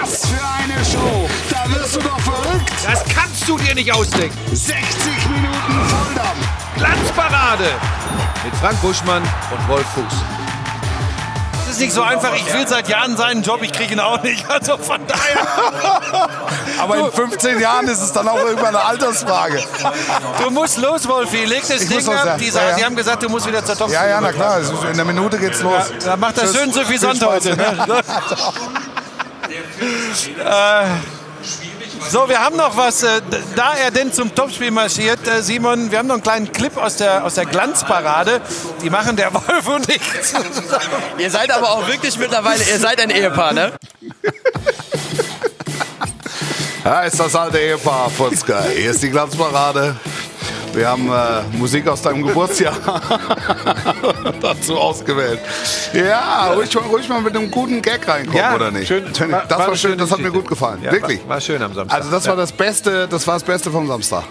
Was für eine Show! Da wirst du doch verrückt! Das kannst du dir nicht ausdenken. 60 Minuten Volldampf! Glanzparade mit Frank Buschmann und Wolf Fuchs. Das ist nicht so einfach. Ich will seit Jahren seinen Job, ich kriege ihn auch nicht. Also von daher. Aber in 15 Jahren ist es dann auch irgendwann eine Altersfrage. Du musst los, Wolfi. Leg das Ich muss Ding ab. ja. Die, Ja, sagen, ja. Sie haben gesagt, du musst wieder zur Top. Ja, ja, na klar. es ist- In der Minute geht's los. Da macht das schön suffisant heute. Ne? äh, so, wir haben noch was. Äh, da er denn zum Topspiel marschiert, äh, Simon, wir haben noch einen kleinen Clip aus der, aus der Glanzparade. Die machen der Wolf und ich. Ihr seid aber auch wirklich mittlerweile, ihr seid ein Ehepaar, ne? Ja, ist das alte Ehepaar von Sky. Hier ist die Glanzparade. Wir haben äh, Musik aus deinem Geburtsjahr dazu ausgewählt. Ja, ruhig mal, ruhig mal mit einem guten Gag reinkommen, Ja, oder nicht? schön. das War- war, schön, das hat mir gut gefallen. Ja, Wirklich. War, war schön am Samstag. Also das war das Beste, das war das Beste vom Samstag.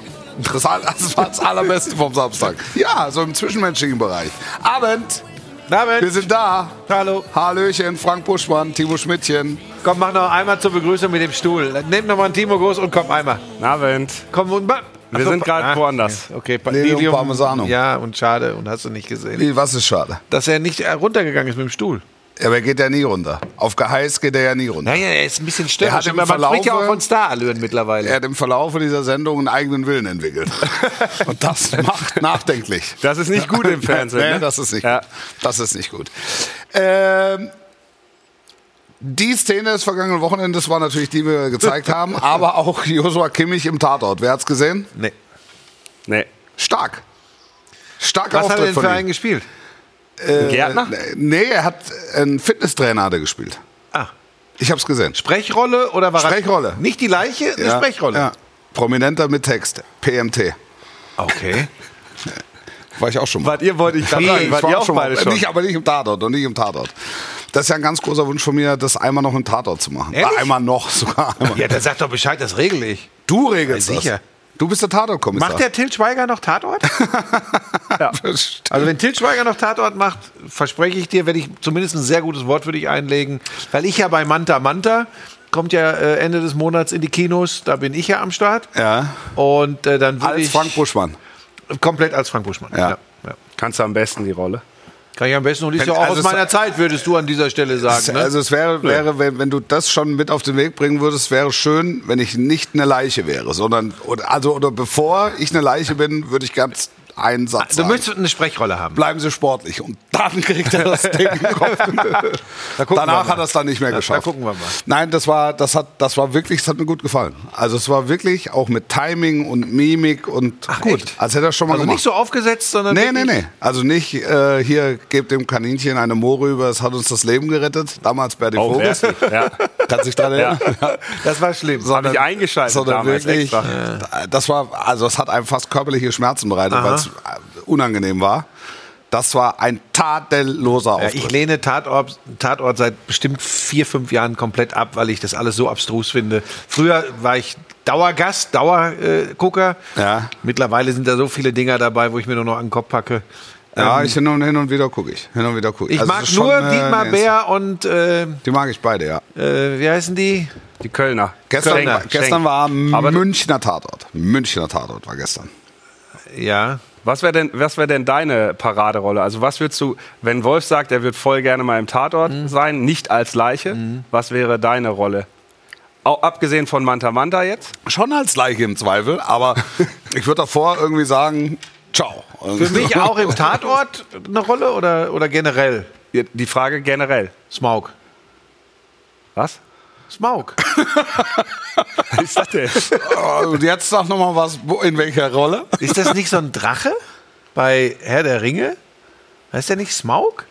Das, das war das Allerbeste vom Samstag. Ja, so im zwischenmenschlichen Bereich. Abend, David, wir sind da. hallo. Hallöchen, Frank Buschmann, Timo Schmidtchen. Komm, mach noch einmal zur Begrüßung mit dem Stuhl. Nehmt noch mal einen Timo Groß und komm einmal. Abend. Komm und Wir so, sind gerade ah, woanders. Okay, Lilium Lilium Parmesano. Ja, und schade. Und hast du nicht gesehen. Wie, Was ist schade? Dass er nicht äh, runtergegangen ist mit dem Stuhl. Aber er geht ja nie runter. Auf Geheiß geht er ja nie runter. Naja, er ist ein bisschen Er störrisch. hat im aber man spricht ja auch von Starallüren mittlerweile. Er hat im Verlauf dieser Sendung einen eigenen Willen entwickelt. Und das macht nachdenklich. Das ist nicht gut im Fernsehen. Nee, ne? das ist nicht Ja. gut. Das ist nicht gut. Ähm, die Szene des vergangenen Wochenendes war natürlich die, die wir gezeigt haben, aber auch Joshua Kimmich im Tatort. Wer hat's gesehen? nee. Nee. Stark. Starker Was hat er Auftritt denn für einen gespielt? Ein Gärtner? Äh, Nee, er hat einen Fitnesstrainer hat er gespielt. Ah, Ich hab's gesehen. Sprechrolle oder war er- Sprechrolle. Nicht die Leiche, eine Ja, Sprechrolle. Ja. Prominenter mit Text. PMT. Okay. War ich auch schon mal. Wart ihr, wollte ich gerade Nee, sagen, ich wart war ihr auch auch schon mal. beide schon? Nicht, aber nicht im Tatort und nicht im Tatort. Das ist ja ein ganz großer Wunsch von mir, das einmal noch im Tatort zu machen. Ehrlich? Äh, einmal noch sogar. Einmal. Ja, dann sag doch Bescheid, das regel ich. Du regelst Ja, das. sicher. Du bist der Tatortkommissar. Macht der Til Schweiger noch Tatort? das? Also wenn Til Schweiger noch Tatort macht, verspreche ich dir, werde ich zumindest ein sehr gutes Wort für dich einlegen. Weil ich ja bei Manta Manta, kommt ja äh, Ende des Monats in die Kinos, da bin ich ja am Start. Ja. Und äh, dann würde Als ich Frank Buschmann. komplett als Frank Buschmann. Ja. ja. Kannst du am besten die Rolle. Kann ich am besten und ist ja auch Also aus es- meiner Zeit, würdest du an dieser Stelle sagen. Ne? Also es wäre, wäre wenn, wenn du das schon mit auf den Weg bringen würdest, wäre schön, wenn ich nicht eine Leiche wäre, sondern oder, also oder bevor ich eine Leiche bin, würde ich ganz einen Satz du sagen. möchtest eine Sprechrolle haben. Bleiben Sie sportlich und dann kriegt er das Ding in den Kopf. wir Danach hat er es dann nicht mehr Da- geschafft. da gucken wir mal. Nein, das war, das hat, das war wirklich, das hat mir gut gefallen. Also es war wirklich auch mit Timing und Mimik und Ach, gut. echt? Als hätte er schon mal Also gemacht. nicht so aufgesetzt, sondern. Nee, nee, nee. Also nicht, äh, hier, gebt dem Kaninchen eine Moore über, es hat uns das Leben gerettet. Damals Berti Oh, Vogels. ja. Kann sich dran erinnern. Ja. Das war schlimm. Hab ich eingeschaltet sondern damals wirklich, extra. das war, also es hat einem fast körperliche Schmerzen bereitet, weil es unangenehm war. Das war ein tadelloser Ja, Auftritt. ich lehne Tatort, Tatort seit bestimmt vier, fünf Jahren komplett ab, weil ich das alles so abstrus finde. Früher war ich Dauergast, Dauergucker. Ja. Mittlerweile sind da so viele Dinger dabei, wo ich mir nur noch an den Kopf packe. ja, ich hin und, hin und wieder gucke ich. Hin und wieder gucke Ich Also mag schon, nur äh, Dietmar nee, Bär und äh, Die mag ich beide, ja. äh, wie heißen die? Die Kölner. Gestern, Kölner, war, gestern war Münchner Tatort. Münchner Tatort war gestern. Ja. Was wäre denn, was wär denn deine Paraderolle? Also was würdest du, wenn Wolf sagt, er wird voll gerne mal im Tatort Mhm. sein, nicht als Leiche, was wäre deine Rolle? Auch abgesehen von Manta Manta jetzt? Schon als Leiche im Zweifel, aber ich würde davor irgendwie sagen, ciao. Für mich auch im Tatort eine Rolle oder, oder generell? Die Frage generell. Smaug. Was? Smaug. Was ist das denn? Und jetzt sag noch mal was, in welcher Rolle? Ist das nicht so ein Drache bei Herr der Ringe? Heißt der nicht Smaug?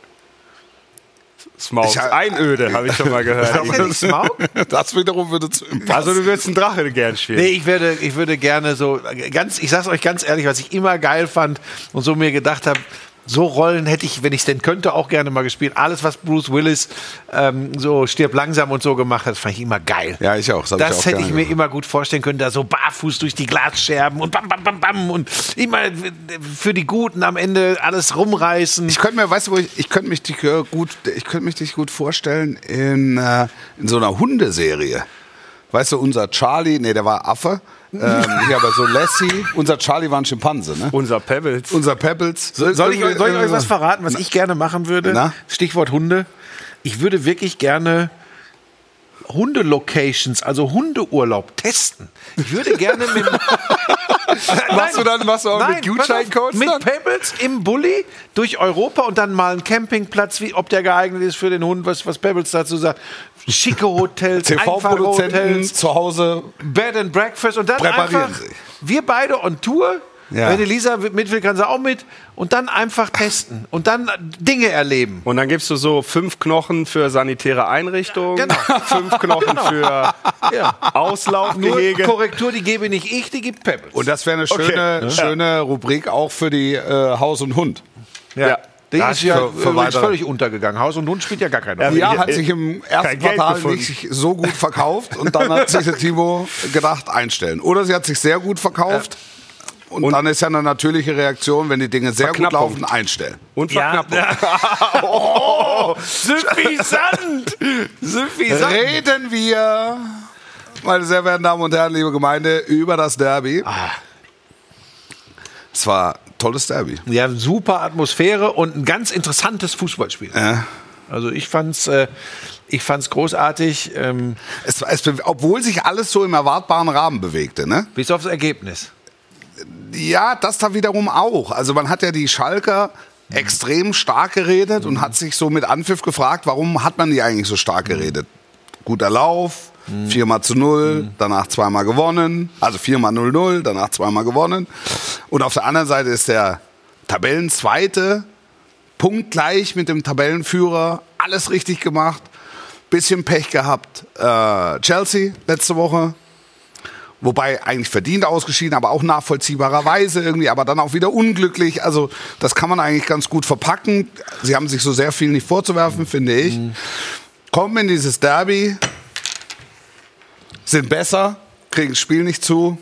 Smaug. Ich Einöde, habe ich schon mal gehört. Heißt der nicht Smaug? Das wiederum würde zu ihm passen. Also du würdest einen Drache gern spielen. Nee, ich würde, ich würde gerne so ganz, ich sag's euch ganz ehrlich, was ich immer geil fand und so mir gedacht habe, so Rollen hätte ich, wenn ich es denn könnte, auch gerne mal gespielt. Alles, was Bruce Willis ähm, so stirb langsam und so gemacht hat, fand ich immer geil. Ja, ich auch. Das, Das ich auch hätte ich mir gemacht. immer gut vorstellen können, da so barfuß durch die Glasscherben und bam, bam, bam, bam und immer für die Guten am Ende alles rumreißen. Ich könnte mir, weißt du, wo ich, ich könnte mich dich äh, gut, ich könnte mich dich gut vorstellen in, äh, in so einer Hundeserie. Weißt du, unser Charlie, nee, der war Affe. Ähm, hier aber so Lassie. Unser Charlie war ein Schimpanse, ne? Unser Pebbles. Unser Pebbles. soll, ich, euch- soll ich euch was verraten, was ich gerne machen würde? Na? Stichwort Hunde. Ich würde wirklich gerne Hundelocations, also Hundeurlaub testen. Ich würde gerne mit Machst du dann, machst du auch Nein, mit Gutscheincodes Mit? Pebbles im Bulli durch Europa und dann mal einen Campingplatz, wie, ob der geeignet ist für den Hund, was, was Pebbles dazu sagt. Schicke Hotels, TV-Produzenten zu Hause. Bed and Breakfast und dann einfach sich. wir beide on Tour. Ja. Wenn Elisa mit will, kann sie auch mit. Und dann einfach testen. Und dann Dinge erleben. Und dann gibst du so fünf Knochen für sanitäre Einrichtungen, Genau. fünf Knochen für Ja. Nur Auslaufgehege. Korrektur, die gebe nicht ich, die gibt Pebbles. Und das wäre eine schöne, schöne Rubrik auch für die äh, Haus und Hund. Ja. die Ja, ist ja für- für völlig untergegangen. Haus und Hund spielt ja gar keine Rolle. Ja, hat sich im ersten Quartal nicht so gut verkauft und dann hat sich der Timo gedacht, einstellen. Oder sie hat sich sehr gut verkauft. Und, dann ist ja eine natürliche Reaktion, wenn die Dinge sehr gut laufen, einstellen. Und Ja, Verknappung. oh, suffisant! Suffisant! Reden wir, meine sehr verehrten Damen und Herren, liebe Gemeinde, über das Derby. Es war ein tolles Derby. Ja, super Atmosphäre und ein ganz interessantes Fußballspiel. Ja. Also ich fand's, äh, ich fand's großartig, ähm, Es, es, obwohl sich alles so im erwartbaren Rahmen bewegte, ne? bis aufs Ergebnis. Ja, das da wiederum auch. Also man hat ja die Schalker extrem stark geredet und hat sich so mit Anpfiff gefragt, warum hat man die eigentlich so stark geredet? Guter Lauf, viermal zu null, danach zweimal gewonnen, also viermal 0-0, danach zweimal gewonnen. Und auf der anderen Seite ist der Tabellenzweite punktgleich mit dem Tabellenführer, alles richtig gemacht, bisschen Pech gehabt. Äh, Chelsea letzte Woche, Wobei eigentlich verdient ausgeschieden, aber auch nachvollziehbarerweise irgendwie, aber dann auch wieder unglücklich. Also das kann man eigentlich ganz gut verpacken. Sie haben sich so sehr viel nicht vorzuwerfen, finde ich. Kommen in dieses Derby, sind besser, kriegen das Spiel nicht zu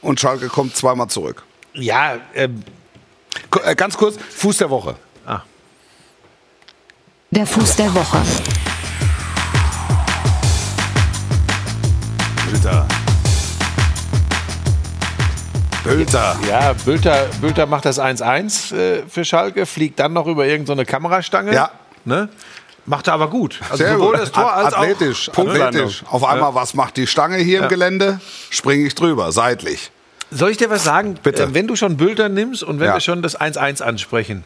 und Schalke kommt zweimal zurück. Ja, ähm, äh, Ganz kurz, Fuß der Woche. Der Fuß der Woche. Bülter. Bülter. ja, Bülter, Bülter macht das 1-1 äh, für Schalke, fliegt dann noch über irgendeine Kamerastange. Ja. Ne? Macht er aber gut. Also Sehr sowohl gut. das Tor als athletisch, auch athletisch. Auf einmal, was macht die Stange hier im Gelände? Springe ich drüber, seitlich. Soll ich dir was sagen? Bitte. Äh, wenn du schon Bülter nimmst und wenn Ja. wir schon das 1-1 ansprechen.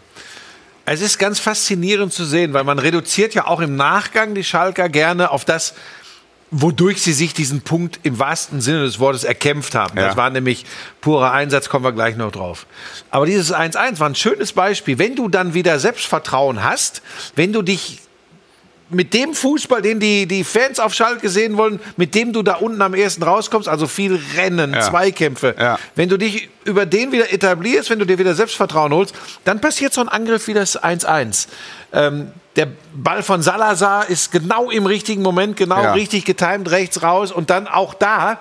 Es ist ganz faszinierend zu sehen, weil man reduziert ja auch im Nachgang die Schalker gerne auf das, wodurch sie sich diesen Punkt im wahrsten Sinne des Wortes erkämpft haben. Ja. Das war nämlich purer Einsatz, kommen wir gleich noch drauf. Aber dieses 1-1 war ein schönes Beispiel. Wenn du dann wieder Selbstvertrauen hast, wenn du dich mit dem Fußball, den die, die Fans auf Schalke sehen wollen, mit dem du da unten am ersten rauskommst, also viel Rennen, Ja. Zweikämpfe, Ja. wenn du dich über den wieder etablierst, wenn du dir wieder Selbstvertrauen holst, dann passiert so ein Angriff wie das 1-1. Ähm, der Ball von Salazar ist genau im richtigen Moment, genau Ja. richtig getimt, rechts raus und dann auch da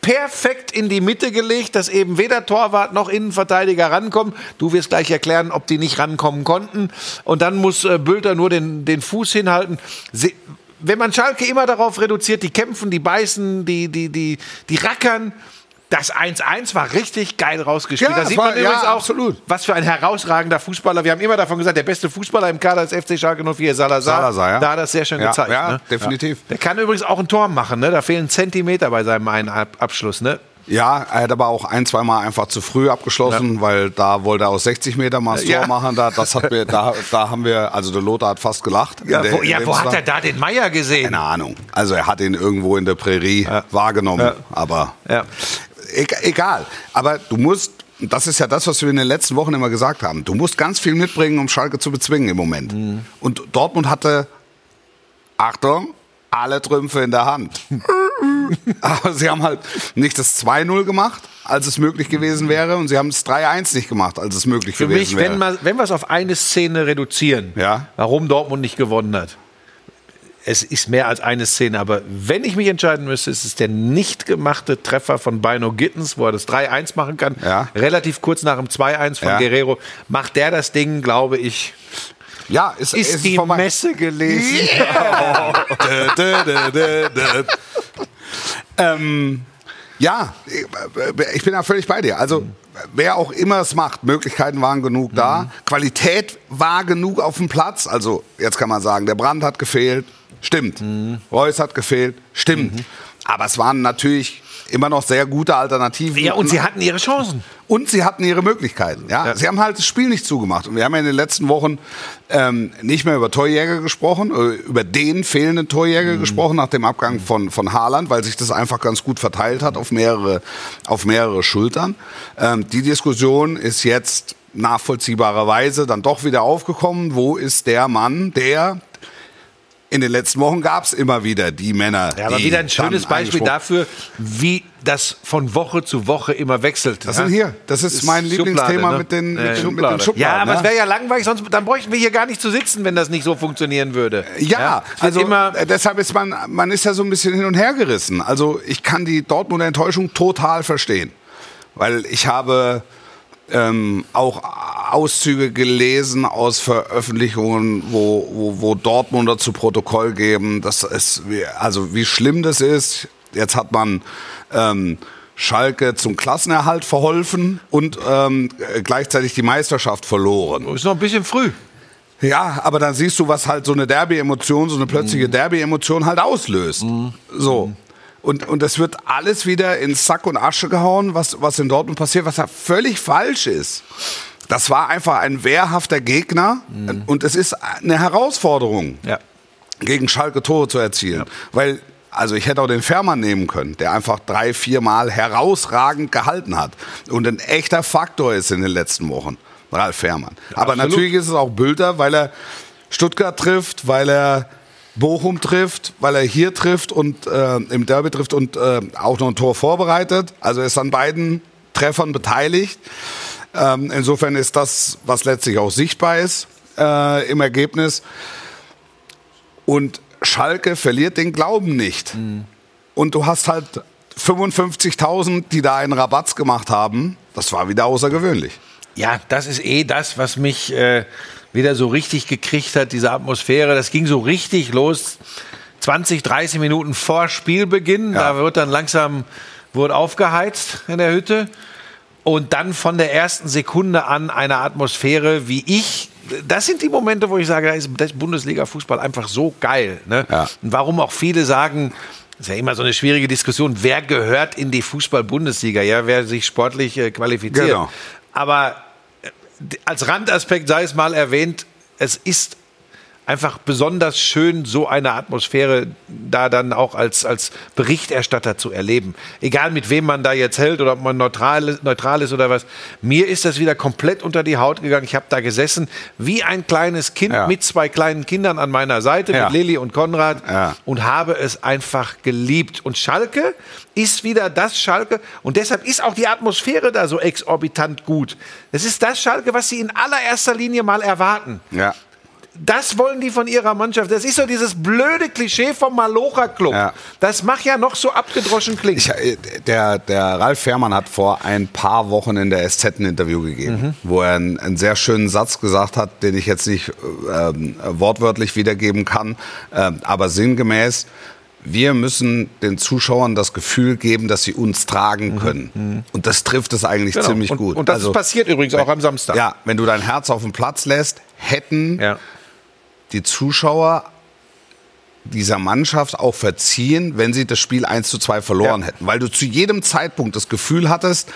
perfekt in die Mitte gelegt, dass eben weder Torwart noch Innenverteidiger rankommen. Du wirst gleich erklären, ob die nicht rankommen konnten. Und dann muss äh, Bülter nur den, den Fuß hinhalten. Se wenn man Schalke immer darauf reduziert, die kämpfen, die beißen, die, die, die, die rackern. Das 1-1 war richtig geil rausgespielt. Ja, da sieht war- man übrigens ja, auch, absolut. was für ein herausragender Fußballer. Wir haben immer davon gesagt, der beste Fußballer im Kader ist FC Schalke 04, Salazar. Salazar, ja. Da hat er das sehr schön Ja, gezeigt. ja, ne? definitiv. Der kann übrigens auch ein Tor machen. Ne? Da fehlen Zentimeter bei seinem einen Ab Abschluss. Ne? Ja, er hat aber auch ein, zweimal einfach zu früh abgeschlossen, weil da wollte er aus 60 Meter mal das Tor Ja. machen. Da, das hat mir, da, da haben wir, also der Lothar hat fast gelacht. Ja, der- wo, ja, wo hat er da den Meier gesehen? Keine Ahnung. Also er hat ihn irgendwo in der Prärie wahrgenommen. Ja. Aber Ja. Egal. Aber du musst, das ist ja das, was wir in den letzten Wochen immer gesagt haben, du musst ganz viel mitbringen, um Schalke zu bezwingen im Moment. Mhm. Und Dortmund hatte, Achtung, alle Trümpfe in der Hand. Aber sie haben halt nicht das 2-0 gemacht, als es möglich gewesen wäre. Und sie haben das 3-1 nicht gemacht, als es möglich Für gewesen mich, wäre. wenn, man, wenn wir es auf eine Szene reduzieren, Ja. warum Dortmund nicht gewonnen hat. Es ist mehr als eine Szene, aber wenn ich mich entscheiden müsste, ist es der nicht gemachte Treffer von Bino Gittens, wo er das 3-1 machen kann. Ja. Relativ kurz nach dem 2-1 von Ja. Guerrero. Macht der das Ding, glaube ich, ja, ist, ist ist die vorbei. Messe gelesen. Ähm, ja, ich bin da völlig bei dir. Also, wer auch immer es macht, Möglichkeiten waren genug da. Qualität war genug auf dem Platz. Also, jetzt kann man sagen, der Brand hat gefehlt. Stimmt. Reus hat gefehlt. Stimmt. Aber es waren natürlich immer noch sehr gute Alternativen. Ja, und sie hatten ihre Chancen. Und sie hatten ihre Möglichkeiten. Ja? Sie haben halt das Spiel nicht zugemacht. Und wir haben ja in den letzten Wochen ähm, nicht mehr über Torjäger gesprochen, äh, über den fehlenden Torjäger gesprochen nach dem Abgang von, von Haaland, weil sich das einfach ganz gut verteilt hat auf mehrere, auf mehrere Schultern. Ähm, die Diskussion ist jetzt nachvollziehbarerweise dann doch wieder aufgekommen. Wo ist der Mann, der in den letzten Wochen gab es immer wieder die Männer. Ja, aber wieder ein schönes Beispiel dafür, wie das von Woche zu Woche immer wechselt. Das ja? sind hier. Das ist, Ist mein Lieblingsthema ne? mit den, mit, Ja, den, mit den. Ja, aber ne? es wäre ja langweilig, sonst dann bräuchten wir hier gar nicht zu sitzen, wenn das nicht so funktionieren würde. Ja, wird also immer äh, deshalb ist man, man ist ja so ein bisschen hin und her gerissen. Also ich kann die Dortmunder Enttäuschung total verstehen, weil ich habe ähm, auch Auszüge gelesen aus Veröffentlichungen, wo, wo, wo Dortmunder zu Protokoll geben, dass es, wie- also wie schlimm das ist. Jetzt hat man ähm, Schalke zum Klassenerhalt verholfen und ähm, gleichzeitig die Meisterschaft verloren. ist noch ein bisschen früh. Ja, aber dann siehst du, was halt so eine Derby-Emotion, so eine plötzliche Derby-Emotion halt auslöst. So. Und, und das wird alles wieder in Sack und Asche gehauen, was, was in Dortmund passiert, was ja völlig falsch ist. Das war einfach ein wehrhafter Gegner und es ist eine Herausforderung, Ja. gegen Schalke Tore zu erzielen. Weil, also ich hätte auch den Fährmann nehmen können, der einfach drei, viermal herausragend gehalten hat und ein echter Faktor ist in den letzten Wochen. Ralf Fährmann. Aber absolut. natürlich ist es auch Bülter, weil er Stuttgart trifft, weil er Bochum trifft, weil er hier trifft und äh, im Derby trifft und äh, auch noch ein Tor vorbereitet. Also er ist an beiden Treffern beteiligt. Ähm, insofern ist das, was letztlich auch sichtbar ist äh, im Ergebnis. Und Schalke verliert den Glauben nicht. Und du hast halt 55.000, die da einen Rabatz gemacht haben. Das war wieder außergewöhnlich. Ja, das ist eh das, was mich äh, wieder so richtig gekriegt hat, diese Atmosphäre. Das ging so richtig los. 20, 30 Minuten vor Spielbeginn. Ja. Da wird dann langsam wurde aufgeheizt in der Hütte. Und dann von der ersten Sekunde an eine Atmosphäre, wie ich. Das sind die Momente, wo ich sage, da ist, Bundesliga-Fußball einfach so geil. Ne? Ja. Und warum auch viele sagen, das ist ja immer so eine schwierige Diskussion, wer gehört in die Fußball-Bundesliga? Ja, wer sich sportlich äh, qualifiziert. Genau. Aber als Randaspekt sei es mal erwähnt, es ist einfach besonders schön, so eine Atmosphäre da dann auch als, als Berichterstatter zu erleben. Egal mit wem man da jetzt hält oder ob man neutral, ist- neutral ist oder was. Mir ist das wieder komplett unter die Haut gegangen. Ich habe da gesessen wie ein kleines Kind Ja. mit zwei kleinen Kindern an meiner Seite, Ja. mit Lilly und Konrad Ja. und habe es einfach geliebt. Und Schalke ist wieder das Schalke und deshalb ist auch die Atmosphäre da so exorbitant gut. Es ist das Schalke, was sie in allererster Linie mal erwarten. Ja. Das wollen die von ihrer Mannschaft. Das ist so dieses blöde Klischee vom Malocha-Club. Ja. Das macht ja noch so abgedroschen klingen. Ich, äh, der, der Ralf Fährmann hat vor ein paar Wochen in der SZ ein Interview gegeben, wo er einen, einen sehr schönen Satz gesagt hat, den ich jetzt nicht äh, ähm, wortwörtlich wiedergeben kann, ähm, aber sinngemäß, wir müssen den Zuschauern das Gefühl geben, dass sie uns tragen können. Und das trifft es eigentlich Genau. ziemlich und, gut. Und das Also, passiert übrigens auch am Samstag. Ja, wenn du dein Herz auf den Platz lässt, hätten Ja. Die Zuschauer dieser Mannschaft auch verziehen, wenn sie das Spiel 1 zu 2 verloren Ja. hätten. Weil du zu jedem Zeitpunkt das Gefühl hattest,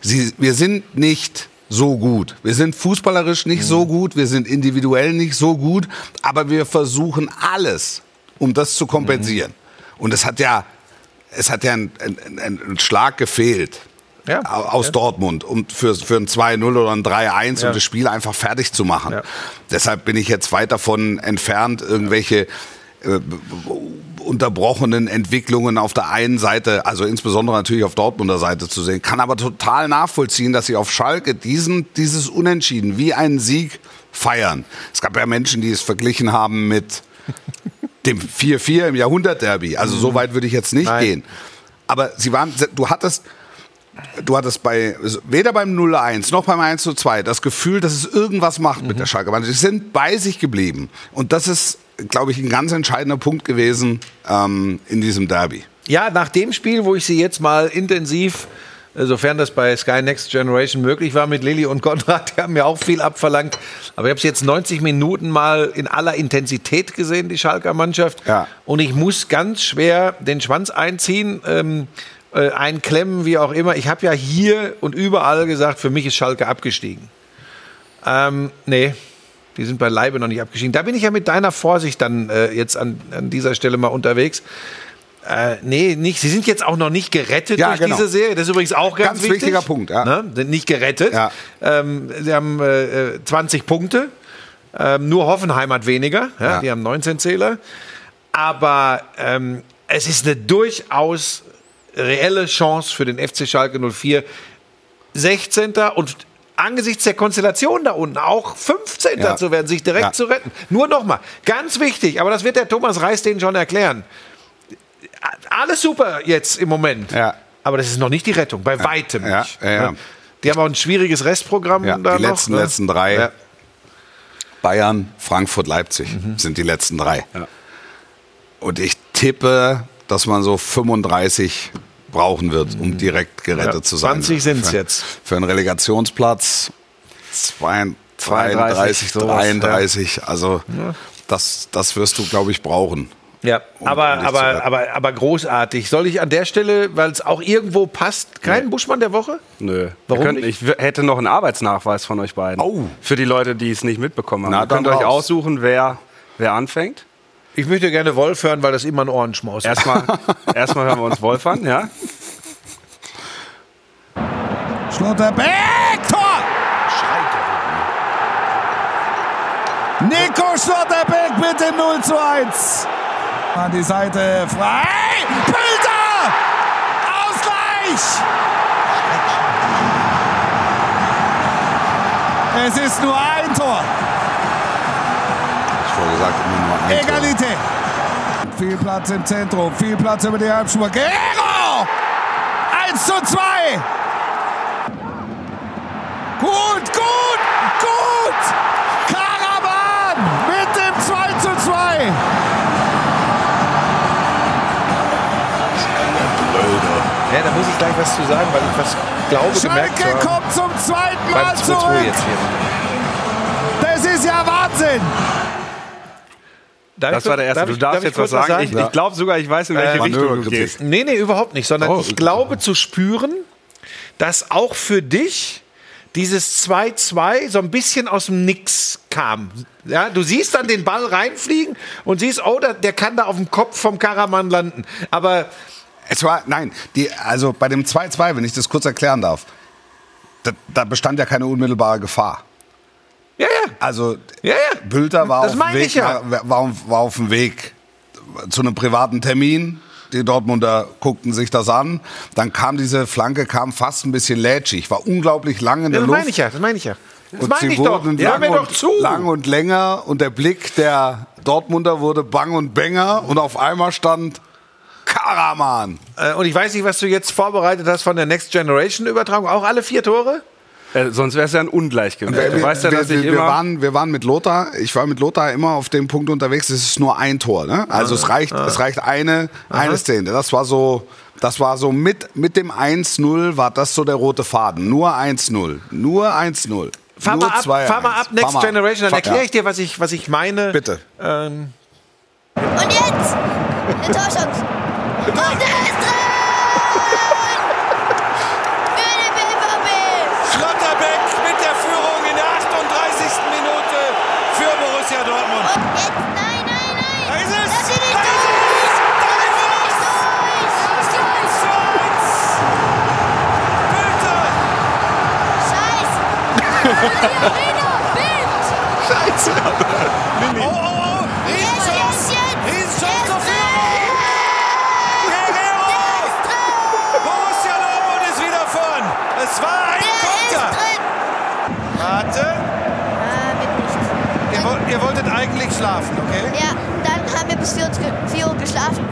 sie, wir sind nicht so gut. Wir sind fußballerisch nicht Mhm. so gut, wir sind individuell nicht so gut, aber wir versuchen alles, um das zu kompensieren. Mhm. Und es hat ja, es hat ja ein, ein, ein, ein Schlag gefehlt. Ja. Aus Ja. Dortmund, um für, für ein 2-0 oder ein 3-1 Ja. um das Spiel einfach fertig zu machen. Deshalb bin ich jetzt weit davon entfernt, irgendwelche äh, unterbrochenen Entwicklungen auf der einen Seite, also insbesondere natürlich auf Dortmunder Seite zu sehen, kann aber total nachvollziehen, dass sie auf Schalke diesen, dieses Unentschieden wie einen Sieg feiern. Es gab ja Menschen, die es verglichen haben mit dem 4-4 im Jahrhundertderby. Also so weit würde ich jetzt nicht Nein. gehen. Aber sie waren, du hattest, du hattest bei, weder beim 0-1 noch beim 1-2 das Gefühl, dass es irgendwas macht mit der Schalke. Mannschaft. Sie sind bei sich geblieben. Und das ist, glaube ich, ein ganz entscheidender Punkt gewesen ähm, in diesem Derby. Ja, nach dem Spiel, wo ich sie jetzt mal intensiv, äh, sofern das bei Sky Next Generation möglich war, mit Lilly und Konrad, die haben mir auch viel abverlangt. Aber ich habe es jetzt 90 Minuten mal in aller Intensität gesehen, die Schalker Mannschaft. Ja. Und ich muss ganz schwer den Schwanz einziehen, ähm, äh, einklemmen, wie auch immer. Ich habe ja hier und überall gesagt, für mich ist Schalke abgestiegen. Ähm, nee, die sind beileibe noch nicht abgestiegen. Da bin ich ja mit deiner Vorsicht dann äh, jetzt an, an dieser Stelle mal unterwegs. Äh, nee, nicht. Sie sind jetzt auch noch nicht gerettet Ja, durch genau. diese Serie. Das ist übrigens auch ganz, Ganz wichtig. wichtiger Punkt, ja. Ne? Sind nicht gerettet. Ja. Ähm, sie haben äh, äh, 20 Punkte. Ähm, nur Hoffenheim hat weniger. Ja. Die haben 19 Zähler. Aber ähm, es ist eine durchaus reelle Chance für den FC Schalke 04. 16. und angesichts der Konstellation da unten auch 15. Ja. zu werden, sich direkt Ja. zu retten. Nur nochmal, ganz wichtig, aber das wird der Thomas Reis denen schon erklären. Alles super jetzt im Moment. Ja. Aber das ist noch nicht die Rettung, bei weitem nicht. Ne? Die haben auch ein schwieriges Restprogramm Ja, da die noch. letzten, ne? letzten drei. Bayern, Frankfurt, Leipzig Mhm. sind die letzten drei. Und ich tippe, dass man so 35 brauchen wird, um direkt gerettet. Ja, zu sein. 20 sind's Für- jetzt. Für einen Relegationsplatz 32, 32, 32 sowas, 33. Also das, das wirst du, glaube ich, brauchen. Ja, Um- aber, um aber, aber, aber großartig. Soll ich an der Stelle, weil es auch irgendwo passt, keinen Buschmann der Woche? Nö. Warum Wir könnten, nicht? ich hätte noch einen Arbeitsnachweis von euch beiden. Oh. Für die Leute, die es nicht mitbekommen haben. Na, Ihr könnt euch raus. aussuchen, wer, wer anfängt. Ich möchte gerne Wolf hören, weil das immer ein Ohrenschmaus ist. Erstmal, erstmal hören wir uns Wolf an, ja? Schlotterbeck, Tor! Nico Schlotterbeck mit dem 0 zu 1. An die Seite frei. Bilder! Ausgleich! Es ist nur ein Tor. Ich vorher gesagt, Egalität. Viel Platz im Zentrum, viel Platz über die Halbspur. Guerrero! 1 zu 2. Gut, gut, gut. Karaman mit dem 2 zu 2. Ja, da muss ich gleich was zu sagen, weil ich was glaube Schalke kommt zum zweiten Mal Beim 2-2 zurück. jetzt hier. Das ist ja Wahnsinn. Darf Das war der erste. darf Du ich- darf jetzt was kurz sagen. Ich, ich glaube sogar, ich weiß, in welche Äh, Richtung du gehst. Nee, nee, überhaupt nicht, sondern Oh, ich glaube zu spüren, dass auch für dich dieses 2-2 so ein bisschen aus dem Nix kam. Ja, du siehst dann den Ball reinfliegen und siehst, oh, der, der kann da auf dem Kopf vom Karaman landen. Aber Es war, nein, die, also bei dem 2-2, wenn ich das kurz erklären darf, da, da bestand ja keine unmittelbare Gefahr. Ja, ja, Also ja, ja. Bülter war auf, dem Weg, ja. war, war, auf- dem Weg zu einem privaten Termin. Die Dortmunder guckten sich das an. Dann kam diese Flanke, kam fast ein bisschen lätschig, war unglaublich lang in Ja, der das Luft. meine ich ja, das meine ich ja. Das und meine ich doch. Hör lang, doch zu. lang und länger und der Blick der Dortmunder wurde bang und bänger und auf einmal stand Karaman. Äh, Und ich weiß nicht, was du jetzt vorbereitet hast von der Next Generation Übertragung. Auch alle vier Tore? Äh, sonst wäre es ja ein Ungleichgewicht. Wir, Du weißt ja, wir, dass ich wir, waren, wir waren mit Lothar, ich war mit Lothar immer auf dem Punkt unterwegs, es ist nur ein Tor. Ne? Also es reicht, es reicht eine, eine Szene. Das war so, das war so mit, mit dem 1-0 war das so der rote Faden. Nur 1-0. Nur 1-0. Fahr Nur mal ab, 2-1. fahr mal ab Next Fahr. Generation, dann erkläre ich dir, was ich, was ich meine. Bitte. Ähm, Und jetzt eine Torschance. Und er ist Scheiße. Mini. Oh, oh, oh. Riesenchance. Riesenchance auf Führung. Guerrero. Borussia Dortmund ist wieder vorn. Es war ein Konter. Warte. Ah, ihr, ihr wolltet eigentlich schlafen, okay? Ja, dann haben wir bis 4 Uhr, 4 Uhr geschlafen.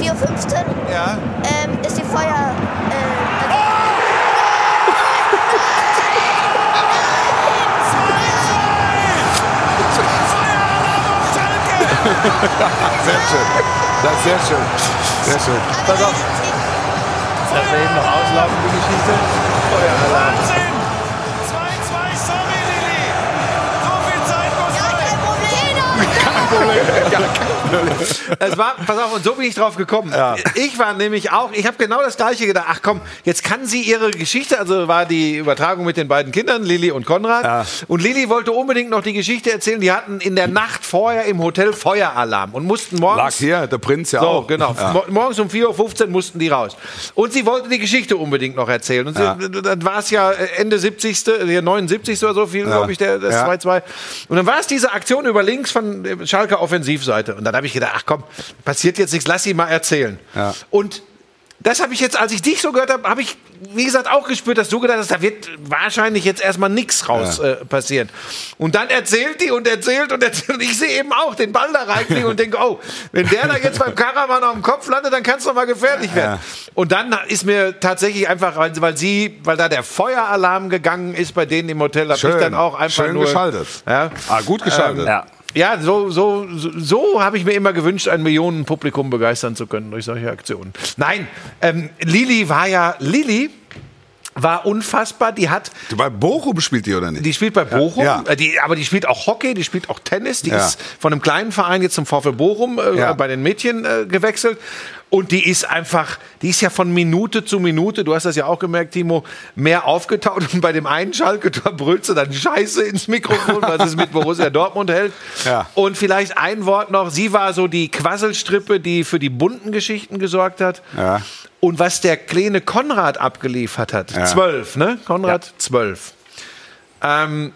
4.15 Uhr. Ja. Sehr schön. Das ist sehr schön. Sehr schön. Pass auf. Lass wir eben noch auslaufen, die Geschichte. Feueralarm. Es war, pass auf, und so bin ich drauf gekommen. Ich war nämlich auch, ich habe genau das gleiche gedacht. Ach komm, jetzt kann sie ihre Geschichte, also war die Übertragung mit den beiden Kindern, Lilly und Konrad. Und Lilly wollte unbedingt noch die Geschichte erzählen. Die hatten in der Nacht vorher im Hotel Feueralarm und mussten morgens. Lag hier, der Prinz ja So, auch. genau. Ja. Mo- Morgens um 4.15 Uhr mussten die raus. Und sie wollte die Geschichte unbedingt noch erzählen. Und Ja. dann war es ja Ende 70., der 79. oder so viel, glaube ich, der, das Ja. 2-2. Und dann war es diese Aktion über links von Schalke Offensivseite. Und dann habe ich gedacht, ach komm, passiert jetzt nichts, lass sie mal erzählen. Ja. Und das habe ich jetzt, als ich dich so gehört habe, habe ich, wie gesagt, auch gespürt, dass du gedacht hast, da wird wahrscheinlich jetzt erstmal nichts raus äh, passieren. Und dann erzählt die und erzählt und erzählt. Und ich sehe eben auch den Ball da reinfliegen und denke, oh, wenn der da jetzt beim Karaman auf dem Kopf landet, dann kann es doch mal gefährlich werden. Und dann ist mir tatsächlich einfach, weil, weil sie, weil da der Feueralarm gegangen ist bei denen im Hotel, habe ich Schön. dann auch einfach Schön nur... geschaltet. Ja. Ah, gut geschaltet. Ja. Ja, so, so, so, habe ich mir immer gewünscht, ein Millionenpublikum begeistern zu können durch solche Aktionen. Nein, ähm, Lili war ja, Lili war unfassbar. Die hat, Bei Bochum spielt die oder nicht? die spielt bei Bochum, Ja. äh, die, aber die spielt auch Hockey, die spielt auch Tennis. Die Ja. ist von einem kleinen Verein jetzt zum VfL Bochum äh, Ja. bei den Mädchen äh, gewechselt. Und die ist einfach, die ist ja von Minute zu Minute, du hast das ja auch gemerkt, Timo, mehr aufgetaut. Und bei dem einen Schalke-Tor brüllt sie dann Scheiße ins Mikrofon, was es mit Borussia Dortmund hält. Ja. Und vielleicht ein Wort noch, sie war so die Quasselstrippe, die für die bunten Geschichten gesorgt hat. Ja. Und was der kleine Konrad abgeliefert hat, zwölf, ne? Konrad, zwölf. Ähm,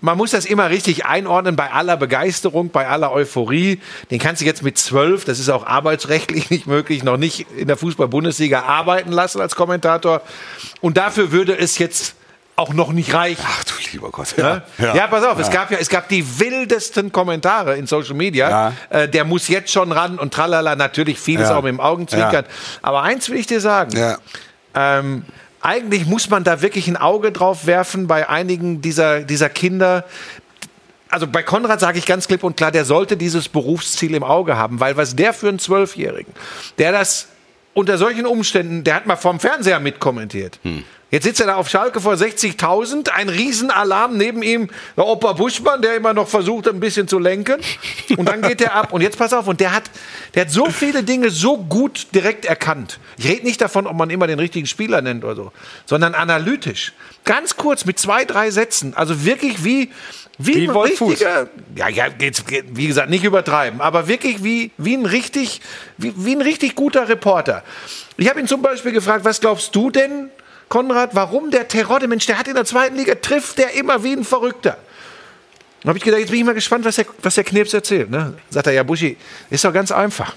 man muss das immer richtig einordnen bei aller Begeisterung, bei aller Euphorie. Den kannst du jetzt mit zwölf, das ist auch arbeitsrechtlich nicht möglich, noch nicht in der Fußball-Bundesliga arbeiten lassen als Kommentator. Und dafür würde es jetzt auch noch nicht reichen. Ach du lieber Gott. Ja, ja. pass auf, es gab ja es gab die wildesten Kommentare in Social Media. Ja. Äh, der muss jetzt schon ran und tralala, natürlich vieles Ja. auch mit dem Augenzwinkern. Aber eins will ich dir sagen. Ja. Ähm, eigentlich muss man da wirklich ein Auge drauf werfen bei einigen dieser, dieser Kinder. Also bei Konrad sage ich ganz klipp und klar, der sollte dieses Berufsziel im Auge haben, weil was der für einen Zwölfjährigen, der das unter solchen Umständen, der hat mal vom Fernseher mitkommentiert. Jetzt sitzt er da auf Schalke vor 60.000, ein Riesenalarm neben ihm, der Opa Buschmann, der immer noch versucht, ein bisschen zu lenken. Und dann geht er ab. Und jetzt pass auf, und der hat, der hat so viele Dinge so gut direkt erkannt. Ich rede nicht davon, ob man immer den richtigen Spieler nennt oder so, sondern analytisch. Ganz kurz, mit zwei, drei Sätzen. Also wirklich wie, wie, Wie ein richtiger, ja, ja, geht's, geht, wie gesagt, nicht übertreiben, aber wirklich wie, wie ein richtig, wie, wie ein richtig guter Reporter. Ich habe ihn zum Beispiel gefragt, was glaubst du denn, Konrad, warum der Terodde, Mensch, der hat in der zweiten Liga, trifft der immer wie ein Verrückter. Dann habe ich gedacht, jetzt bin ich mal gespannt, was der, was der Knirps erzählt. Ne? Sagt er, ja, Buschi, ist doch ganz einfach.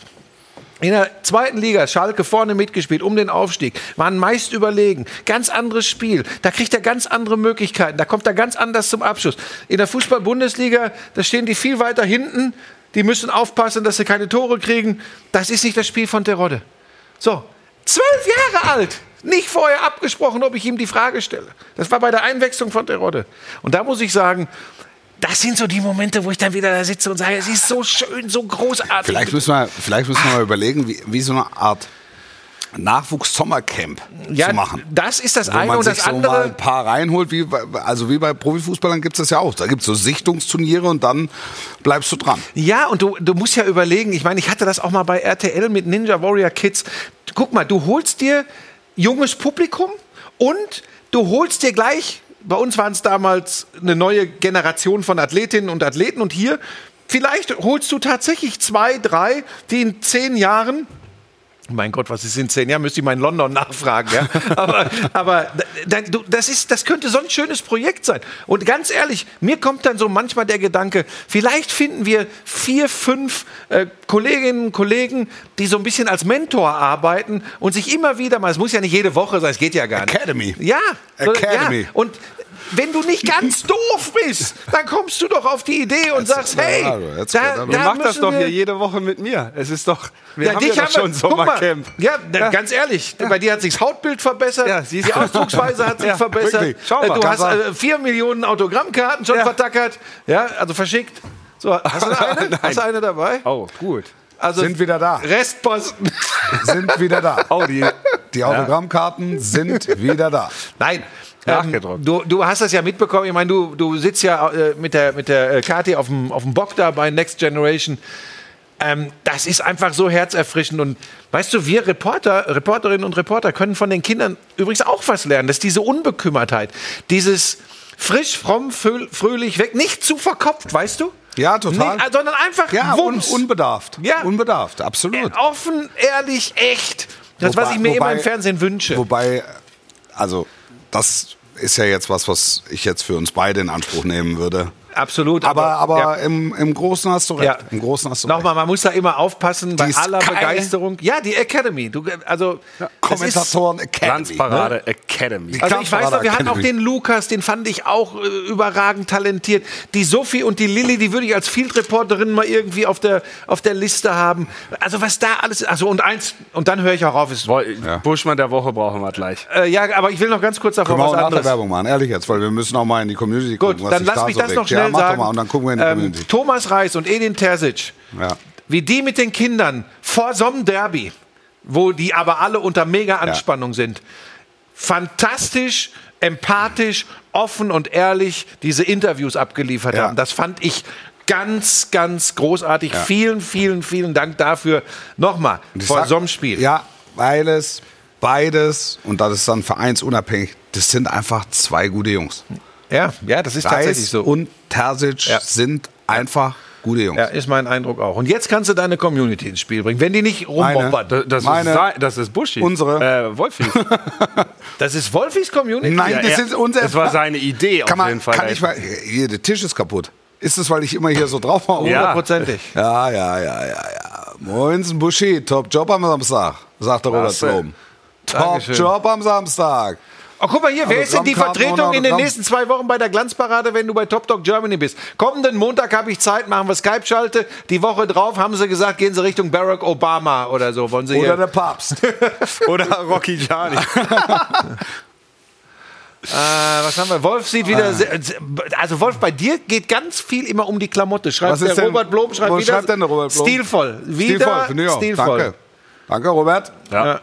In der zweiten Liga, Schalke vorne mitgespielt, um den Aufstieg, waren meist überlegen. Ganz anderes Spiel. Da kriegt er ganz andere Möglichkeiten. Da kommt er ganz anders zum Abschluss. In der Fußball-Bundesliga, da stehen die viel weiter hinten. Die müssen aufpassen, dass sie keine Tore kriegen. Das ist nicht das Spiel von Terodde. So, zwölf Jahre alt. Nicht vorher abgesprochen, ob ich ihm die Frage stelle. Das war bei der Einwechslung von Terodde. Und da muss ich sagen, das sind so die Momente, wo ich dann wieder da sitze und sage, es ist so schön, so großartig. Vielleicht müssen wir, vielleicht müssen wir mal überlegen, wie, wie so eine Art Nachwuchs-Sommercamp Ja, zu machen. das ist das Wo eine man und sich das so mal andere. ein paar reinholt, wie, bei- also wie bei Profifußballern gibt es das ja auch. Da gibt es so Sichtungsturniere und dann bleibst du dran. Ja, und du, du musst ja überlegen, ich meine, ich hatte das auch mal bei RTL mit Ninja Warrior Kids. Guck mal, du holst dir junges Publikum und du holst dir gleich, bei uns waren es damals eine neue Generation von Athletinnen und Athleten und hier, vielleicht holst du tatsächlich zwei, drei, die in zehn Jahren mein Gott, was ist in zehn Jahren? Müsste ich mal in London nachfragen. Ja? Aber, aber das, ist, das könnte so ein schönes Projekt sein. Und ganz ehrlich, mir kommt dann so manchmal der Gedanke, vielleicht finden wir vier, fünf äh, Kolleginnen und Kollegen, die so ein bisschen als Mentor arbeiten und sich immer wieder mal, es muss ja nicht jede Woche sein, es geht ja gar nicht. Academy. Ja, Academy. Ja. Und wenn du nicht ganz doof bist, dann kommst du doch auf die Idee und sagst, hey, ja, da, Ihr macht das doch hier jede Woche mit mir. Es ist doch, wir ja, haben dich ja haben wir- schon guck mal, Sommercamp. Ja, da, ganz ehrlich, bei dir hat sich das Hautbild verbessert, Ja, die du. Ausdrucksweise hat sich Ja, verbessert. Schau Äh, mal, du hast äh, vier Millionen Autogrammkarten schon Ja. vertackert, ja, also verschickt. So, hast du eine? hast du eine dabei? Oh, gut. Also Sind wieder da. Restposten. Sind wieder da. Oh, die, Die Autogrammkarten sind wieder da. Nein. Nachgedruckt. Ähm, du, du hast das ja mitbekommen. Ich meine, du, du sitzt ja äh, mit der, mit der äh, Kati auf dem, auf dem Bock da bei Next Generation. Ähm, das ist einfach so herzerfrischend. Und weißt du, wir Reporter, Reporterinnen und Reporter können von den Kindern übrigens auch was lernen. Das ist diese Unbekümmertheit. Dieses frisch, fromm, frö- fröhlich weg. Nicht zu verkopft, weißt du? Ja, total. Nicht, sondern einfach Ja, un unbedarft. Ja. Unbedarft, absolut. Offen, ehrlich, echt. Das, was Wobei- ich mir immer wobei- im Fernsehen wünsche. Wobei, also, das ist ja jetzt was, was ich jetzt für uns beide in Anspruch nehmen würde. Absolut. Aber, aber ja. im, im Großen hast du recht. Ja. Im Großen hast du recht. Nochmal, man muss da immer aufpassen bei Die aller Sky- Begeisterung. Ja, die Academy. Du, also, ist, Kommentatoren Academy. Glanzparade Academy. Die also ich weiß noch, wir hatten auch Academy. den Lukas, den fand ich auch äh, überragend talentiert. Die Sophie und die Lilly, die würde ich als Field Reporterin mal irgendwie auf der, auf der Liste haben. Also was da alles, also und eins, und dann höre ich auch auf. Ist, Woll- Buschmann der Woche brauchen wir gleich. äh, ja, aber ich will noch ganz kurz davor Können wir auch was nach der anderes. Werbung machen, ehrlich jetzt, weil wir müssen auch mal in die Community Gut, gucken, was dann sich lass da mich so das noch schnell ja, mach sagen. Ähm. Thomas Reis und Edin Terzic, Ja. wie die mit den Kindern vor so einem Derby, wo die aber alle unter mega Anspannung sind, fantastisch, empathisch, offen und ehrlich diese Interviews abgeliefert Ja. haben. Das fand ich ganz, ganz großartig. Ja. Vielen, vielen, vielen Dank dafür. Nochmal, vor so einem Spiel. Ja, weil es beides, und das ist dann vereinsunabhängig, das sind einfach zwei gute Jungs. Ja, ja, das ist tatsächlich Reis so. und Terzic Ja. sind einfach gute Jungs. ja, ist mein Eindruck auch. Und jetzt kannst du deine Community ins Spiel bringen, wenn die nicht rumbombern. Das, das, Meine- ist, das ist Buschi. Unsere. Äh, Wolfi. Das ist Wolfis Community? Nein, Ja, das er- ist unser. das war seine Idee kann auf man, jeden Fall. Kann ich mal, hier, der Tisch ist kaputt. Ist es, weil ich immer hier so drauf? Ja. Hundertprozentig. Ja, ja, ja, ja, ja. Moinsen Buschi, top Job am Samstag, sagt der Robert. Blom. Top. Job am Samstag. Oh, guck mal hier, wer ist denn die Vertretung in den nächsten zwei Wochen bei der Glanzparade, wenn du bei Top Dog Germany bist? Kommenden Montag habe ich Zeit, machen wir Skype-Schalte. Die Woche drauf haben sie gesagt, gehen sie Richtung Barack Obama oder so. Wollen sie Oder hier? der Papst. Oder Rocky Gianni. Äh, was haben wir? Wolf sieht wieder. Sehr, also Wolf, bei dir geht ganz viel immer um die Klamotte. Schreibt Was ist der denn- Robert Blom, schreibt wo wieder. schreibt denn der Robert Blom? Stilvoll. Wieder Stilvoll, finde ich auch. stilvoll. Danke. Danke, Robert. Ja.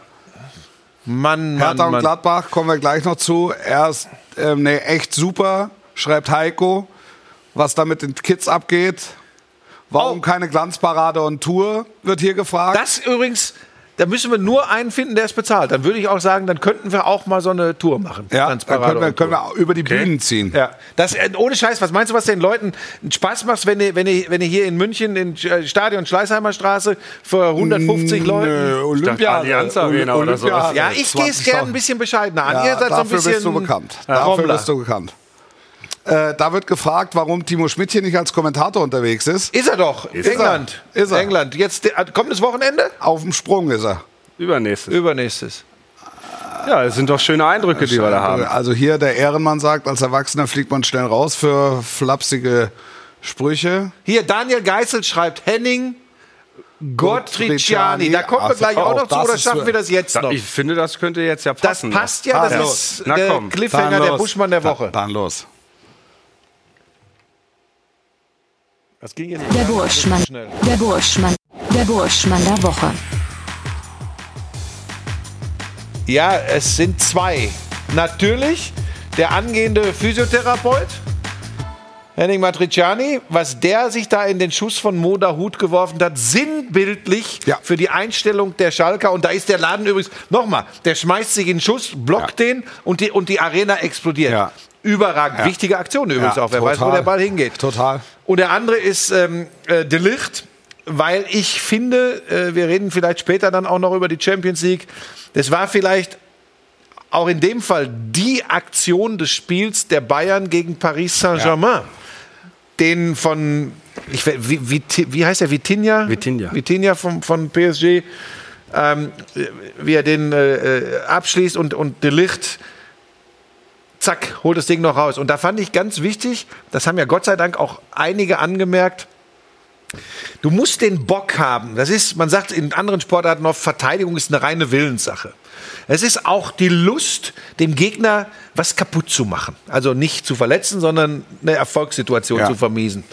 Mann, Mann, Hertha und Mann. Gladbach kommen wir gleich noch zu. Er ist ähm, nee, echt super, schreibt Heiko, was da mit den Kids abgeht. Warum Oh. keine Glanzparade und Tour, wird hier gefragt. Das übrigens, da müssen wir nur einen finden, der es bezahlt. Dann würde ich auch sagen, dann könnten wir auch mal so eine Tour machen. ja, dann können wir, können wir auch über die Bühnen ziehen. Ja, das, äh, ohne Scheiß, was meinst du, was den Leuten Spaß macht, wenn ihr, wenn ihr, wenn ihr hier in München im äh, Stadion Schleißheimer Straße vor 150 Leuten... Olympia, Allianz Arena oder sowas. Ja, ich gehe es gerne ein bisschen bescheidener an. ihr Ja, seid so ein dafür bisschen bist du bekannt. Dafür bist du bekannt. Äh, da wird gefragt, warum Timo Schmidt hier nicht als Kommentator unterwegs ist. Ist er doch. England. er. Ist er. England. Jetzt äh, kommendes Wochenende? Auf dem Sprung ist er. Übernächstes. Übernächstes. Ja, das sind doch schöne Eindrücke, die wir da haben. Also hier der Ehrenmann sagt, als Erwachsener fliegt man schnell raus für flapsige Sprüche. Hier, Daniel Geißel schreibt Henning Gottriciani. Da kommen wir gleich auch noch zu, das oder ist schaffen wir das jetzt noch? Ich finde, das könnte jetzt ja Das passen. passt ja, das ist der Cliffhanger, der. Buschmann der Woche. Dann los. Das ging jetzt Der Burschmann. Der Burschmann. Der Burschmann der Woche. Ja, es sind zwei. Natürlich der angehende Physiotherapeut, Henning Matriciani, was der sich da in den Schuss von Moda Hut geworfen hat, sinnbildlich Ja. für die Einstellung der Schalker. Und da ist der Laden übrigens, nochmal, der schmeißt sich in den Schuss, blockt den und die, und die Arena explodiert. Ja. Überragend. Ja. Wichtige Aktion übrigens Ja, auch. Wer weiß, wo total. der Ball hingeht. Total. Und der andere ist ähm, äh, De weil ich finde, äh, wir reden vielleicht später dann auch noch über die Champions League. Das war vielleicht auch in dem Fall die Aktion des Spiels der Bayern gegen Paris Saint-Germain. Den von, ich, wie, wie, wie heißt der, Vitinha? Vitinha. Vitinha vom, von PSG. Ähm, wie er den äh, äh, abschließt und, und De Ligt zack, holt das Ding noch raus. Und da fand ich ganz wichtig, das haben ja Gott sei Dank auch einige angemerkt, Du musst den Bock haben. Das ist, man sagt in anderen Sportarten oft, Verteidigung ist eine reine Willenssache. Es ist auch die Lust, dem Gegner was kaputt zu machen. Also nicht zu verletzen, sondern eine Erfolgssituation Ja. zu vermiesen.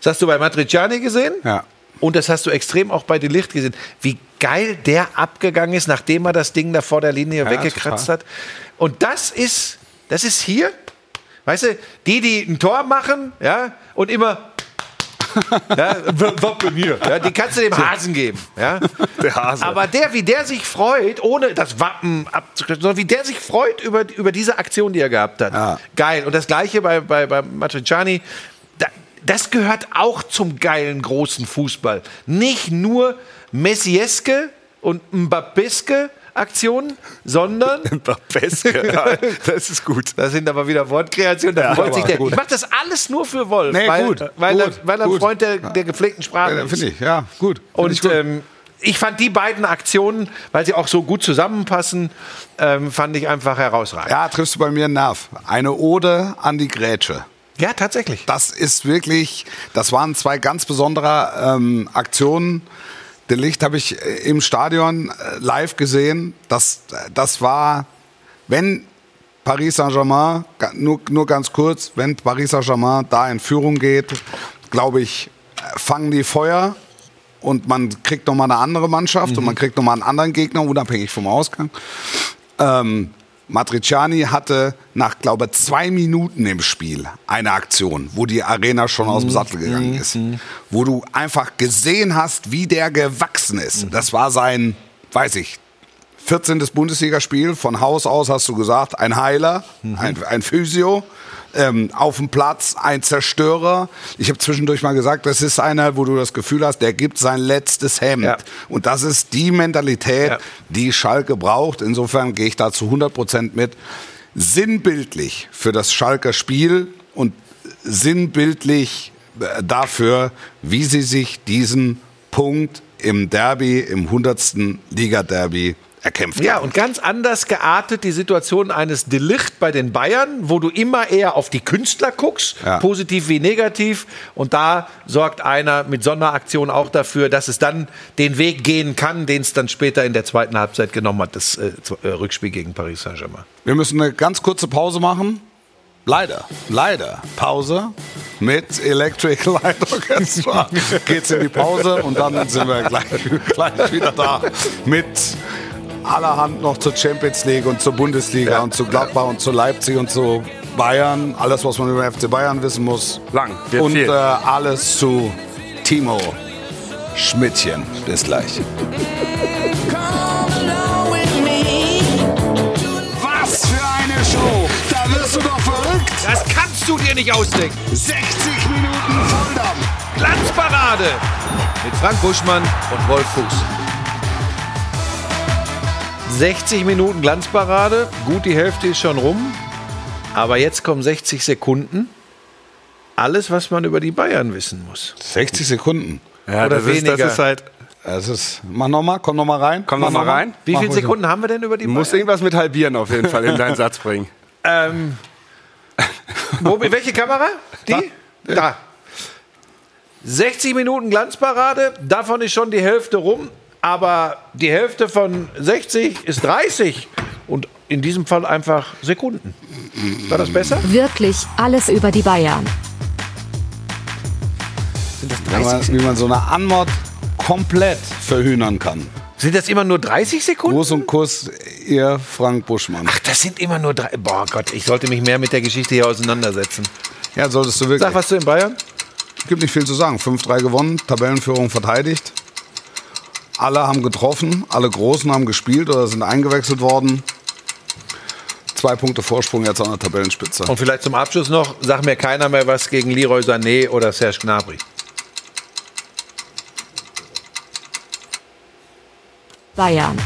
Das hast du bei Matriciani gesehen. Ja. Und das hast du extrem auch bei Delicht gesehen. Wie geil der abgegangen ist, nachdem er das Ding da vor der Linie weggekratzt hat. Und das ist, das ist hier, weißt du, die, die ein Tor machen, ja, und immer ja, Wappen hier. Ja, die kannst du dem Hasen geben. Ja. Der Hase. Aber der, wie der sich freut, ohne das Wappen abzukriegen, sondern wie der sich freut über, über diese Aktion, die er gehabt hat. Ja. Geil. Und das gleiche bei, bei, bei Matriciani. Da, das gehört auch zum geilen großen Fußball. Nicht nur Messieske und Mbappeske Aktionen, sondern Beske, ja, das ist gut. das sind aber wieder Wortkreationen. Da freut sich der. gut. Ich mache das alles nur für Wolf, Nee, weil, gut, weil, gut, er, weil er ein. Freund der, der gepflegten Sprache Ja, ist. Finde ich, ja, gut. Find ich Und gut. ähm, ich fand die beiden Aktionen, weil sie auch so gut zusammenpassen, ähm, fand ich einfach herausragend. ja, triffst du bei mir einen Nerv. Eine Ode an die Grätsche. Ja, tatsächlich. Das ist wirklich, das waren zwei ganz besondere ähm, Aktionen. Den Licht habe ich äh, im Stadion äh, live gesehen. Das, das war, wenn Paris Saint-Germain, nur, nur ganz kurz, wenn Paris Saint-Germain da in Führung geht, glaube ich, äh, fangen die Feuer und man kriegt nochmal eine andere Mannschaft und man kriegt nochmal einen anderen Gegner, unabhängig vom Ausgang. Ähm, Matriciani hatte nach, glaube zwei Minuten im Spiel eine Aktion, wo die Arena schon aus dem Sattel gegangen ist. Wo du einfach gesehen hast, wie der gewachsen ist. Das war sein, weiß ich, 14. Bundesligaspiel. Von Haus aus hast du gesagt, ein Heiler, ein, ein Physio. Ähm, auf dem Platz ein Zerstörer. Ich habe zwischendurch mal gesagt, das ist einer, wo du das Gefühl hast, der gibt sein letztes Hemd. Ja. Und das ist die Mentalität, Ja. die Schalke braucht. Insofern gehe ich da zu 100 Prozent mit. Sinnbildlich für das Schalker Spiel und sinnbildlich äh, dafür, wie sie sich diesen Punkt im Derby, im 100. Liga-Derby erkämpft Ja, haben. und ganz anders geartet die Situation eines Delicht bei den Bayern, wo du immer eher auf die Künstler guckst, Ja. positiv wie negativ. Und da sorgt einer mit Sonderaktion auch dafür, dass es dann den Weg gehen kann, den es dann später in der zweiten Halbzeit genommen hat, das äh, äh, Rückspiel gegen Paris Saint-Germain. Wir müssen eine ganz kurze Pause machen. Leider, leider. Pause mit Electric Light Orchestra. Geht's in die Pause und dann sind wir gleich, gleich wieder da mit allerhand noch zur Champions League und zur Bundesliga und zu Gladbach und zu Leipzig und zu Bayern. Alles, was man über FC Bayern wissen muss. Lang, wird und viel. äh, alles zu Timo Schmidtchen. Bis gleich. Was für eine Show! Da wirst du doch verrückt! Das kannst du dir nicht ausdenken. 60 Minuten Volldampf! Glanzparade mit Frank Buschmann und Wolf Fuß. 60 Minuten Glanzparade, gut die Hälfte ist schon rum, aber jetzt kommen 60 Sekunden. Alles, was man über die Bayern wissen muss. 60 Sekunden. Ja, Oder das ist, das weniger. ist halt. Das ist. Mach nochmal, komm nochmal rein. Komm Mach noch rein. Wie viele Sekunden haben wir denn über die Du musst Bayern? irgendwas mit halbieren auf jeden Fall in deinen Satz bringen. Ähm, wo, welche Kamera? Die? Da. 60 Minuten Glanzparade, davon ist schon die Hälfte rum, aber die Hälfte von 60 ist 30 und in diesem Fall einfach Sekunden. War das besser? Wirklich alles über die Bayern. Sind das Wie man, wie man so eine Anmod komplett verhühnern kann. Sind das immer nur 30 Sekunden? Gruß und Kuss, ihr Frank Buschmann. Ach, das sind immer nur drei. Boah Gott, ich sollte mich mehr mit der Geschichte hier auseinandersetzen. Ja, solltest du wirklich. Sag was zu den Bayern. Gibt nicht viel zu sagen. 5-3 gewonnen, Tabellenführung verteidigt. Alle haben getroffen, alle Großen haben gespielt oder sind eingewechselt worden. Zwei Punkte Vorsprung jetzt an der Tabellenspitze. Und vielleicht zum Abschluss noch, sag mir keiner mehr was gegen Leroy Sané oder Serge Gnabry. Bayern.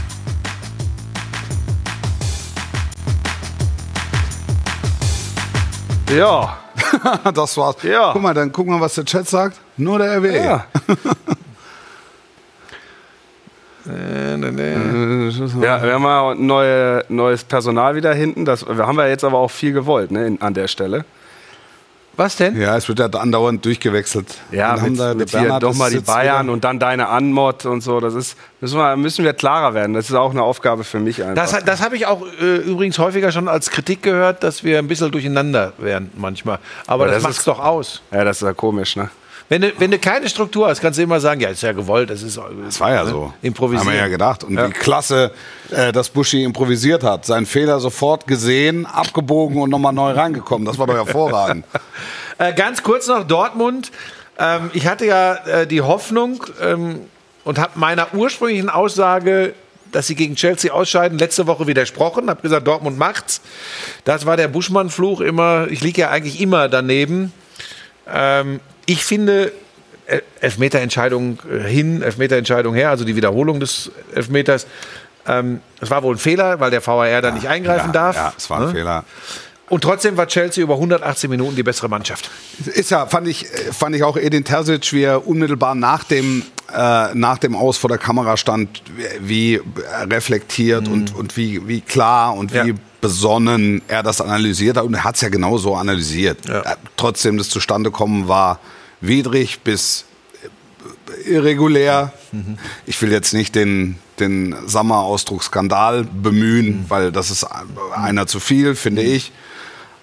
Ja. Das war's. Ja. Guck mal, dann guck mal, was der Chat sagt. Nur der RW. Ja. Ja, wir haben mal neue, neues Personal wieder hinten. Das wir haben wir jetzt aber auch viel gewollt ne, an der Stelle. Was denn? Ja, es wird ja andauernd durchgewechselt. Ja, haben mit, da- mit hier doch mal die Bayern wieder- und dann deine Anmod und so. Das ist, müssen wir, müssen wir klarer werden. Das ist auch eine Aufgabe für mich einfach. Das, das habe ich auch äh, übrigens häufiger schon als Kritik gehört, dass wir ein bisschen durcheinander werden manchmal. Aber Aber das, das macht's ist- doch aus. ja, das ist ja komisch, ne? Wenn du, wenn du keine Struktur hast, kannst du immer sagen, ja, ist ja gewollt, das ist Das war ja so. improvisiert. Haben wir ja gedacht. Und wie klasse, äh, dass Buschi improvisiert hat. Seinen Fehler sofort gesehen, abgebogen und nochmal neu reingekommen. Das war doch hervorragend. Äh, ganz kurz noch Dortmund. Ähm, ich hatte ja äh, die Hoffnung ähm, und habe meiner ursprünglichen Aussage, dass sie gegen Chelsea ausscheiden, letzte Woche widersprochen. Habe gesagt, Dortmund macht's. Das war der Buschmann-Fluch immer. Ich liege ja eigentlich immer daneben. Ähm, ich finde Elfmeterentscheidung äh, hin, Elfmeterentscheidung her, also die Wiederholung des Elfmeters. Ähm, es war wohl ein Fehler, weil der VAR da nicht eingreifen ja, darf. Ja, es war ein Ne? Fehler. Und trotzdem war Chelsea über 118 Minuten die bessere Mannschaft. Ist ja, fand ich, fand ich auch Edin Terzic, wie er unmittelbar nach dem, äh, nach dem Aus vor der Kamera stand, wie wie reflektiert und, und wie, wie klar und wie Ja. besonnen er das analysiert hat. Und er hat es ja genauso analysiert. Ja. Äh, Trotzdem, das Zustandekommen war widrig bis äh, irregulär. Ich will jetzt nicht den, den Sommer-Ausdruck Skandal bemühen, weil das ist einer zu viel, finde ich.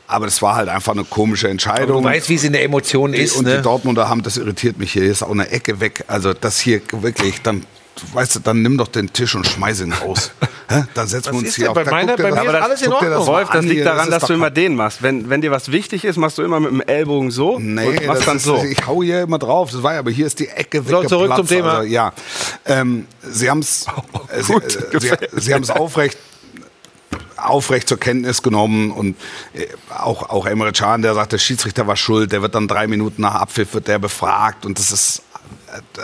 Aber das war halt einfach eine komische Entscheidung. Du weißt, wie es in der Emotion ist. und ne? die Dortmunder haben, das irritiert mich hier, ist auch eine Ecke weg. Also das hier wirklich, dann, weißt du, dann nimm doch den Tisch und schmeiß ihn raus. Dann setzen wir uns ist hier auf. bei Da meiner- bei das- mir ist das- alles in Ordnung. mal Wolf, das liegt daran, ist dass du immer den machst. Wenn, wenn dir was wichtig ist, machst du immer mit dem Ellbogen so Nee, und machst das dann ist, so. ich hau hier immer drauf. Das war ja, aber hier ist die Ecke So, zurück zum Thema. Also, ja, ähm, sie haben es sie, gut, äh, sie, gefällt sie haben's aufrecht aufrecht zur Kenntnis genommen und äh, auch, auch Emre Can, der sagt, der Schiedsrichter war schuld, der wird dann drei Minuten nach Abpfiff wird der befragt und das ist, äh,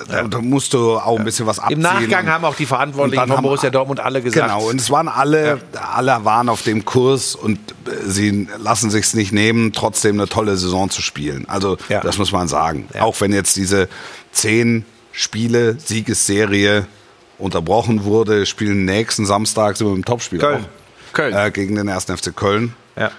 da, da musst du auch ein bisschen was abziehen. Im Nachgang haben auch die Verantwortlichen von Borussia Dortmund alle gesagt. Genau, und es waren alle, alle waren auf dem Kurs und sie lassen sich's nicht nehmen, trotzdem eine tolle Saison zu spielen. Also das muss man sagen. Auch wenn jetzt diese zehn Spiele Siegesserie unterbrochen wurde, spielen nächsten Samstag sind wir im Topspiel Köln. auch. Köln. Äh, gegen den 1. FC Köln. Ja.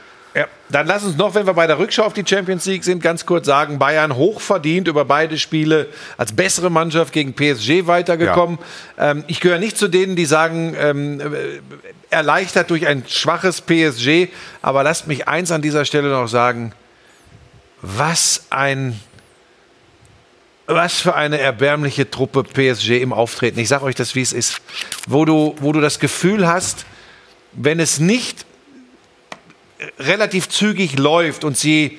Ja. Dann lass uns noch, wenn wir bei der Rückschau auf die Champions League sind, ganz kurz sagen, Bayern hochverdient über beide Spiele als bessere Mannschaft gegen PSG weitergekommen. Ähm, ich gehöre nicht zu denen, die sagen, ähm, äh, erleichtert durch ein schwaches PSG. Aber lasst mich eins an dieser Stelle noch sagen. Was ein was für eine erbärmliche Truppe PSG im Auftreten. Ich sage euch das, wie es ist. Wo du, wo du das Gefühl hast, wenn es nicht relativ zügig läuft und sie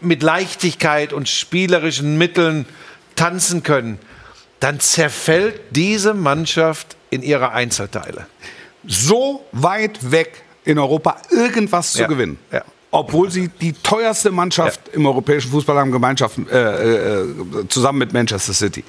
mit Leichtigkeit und spielerischen Mitteln tanzen können, dann zerfällt diese Mannschaft in ihre Einzelteile. So weit weg in Europa irgendwas zu Ja. gewinnen. Ja. Obwohl sie die teuerste Mannschaft im europäischen Fußball haben, Gemeinschaft, äh, äh, zusammen mit Manchester City.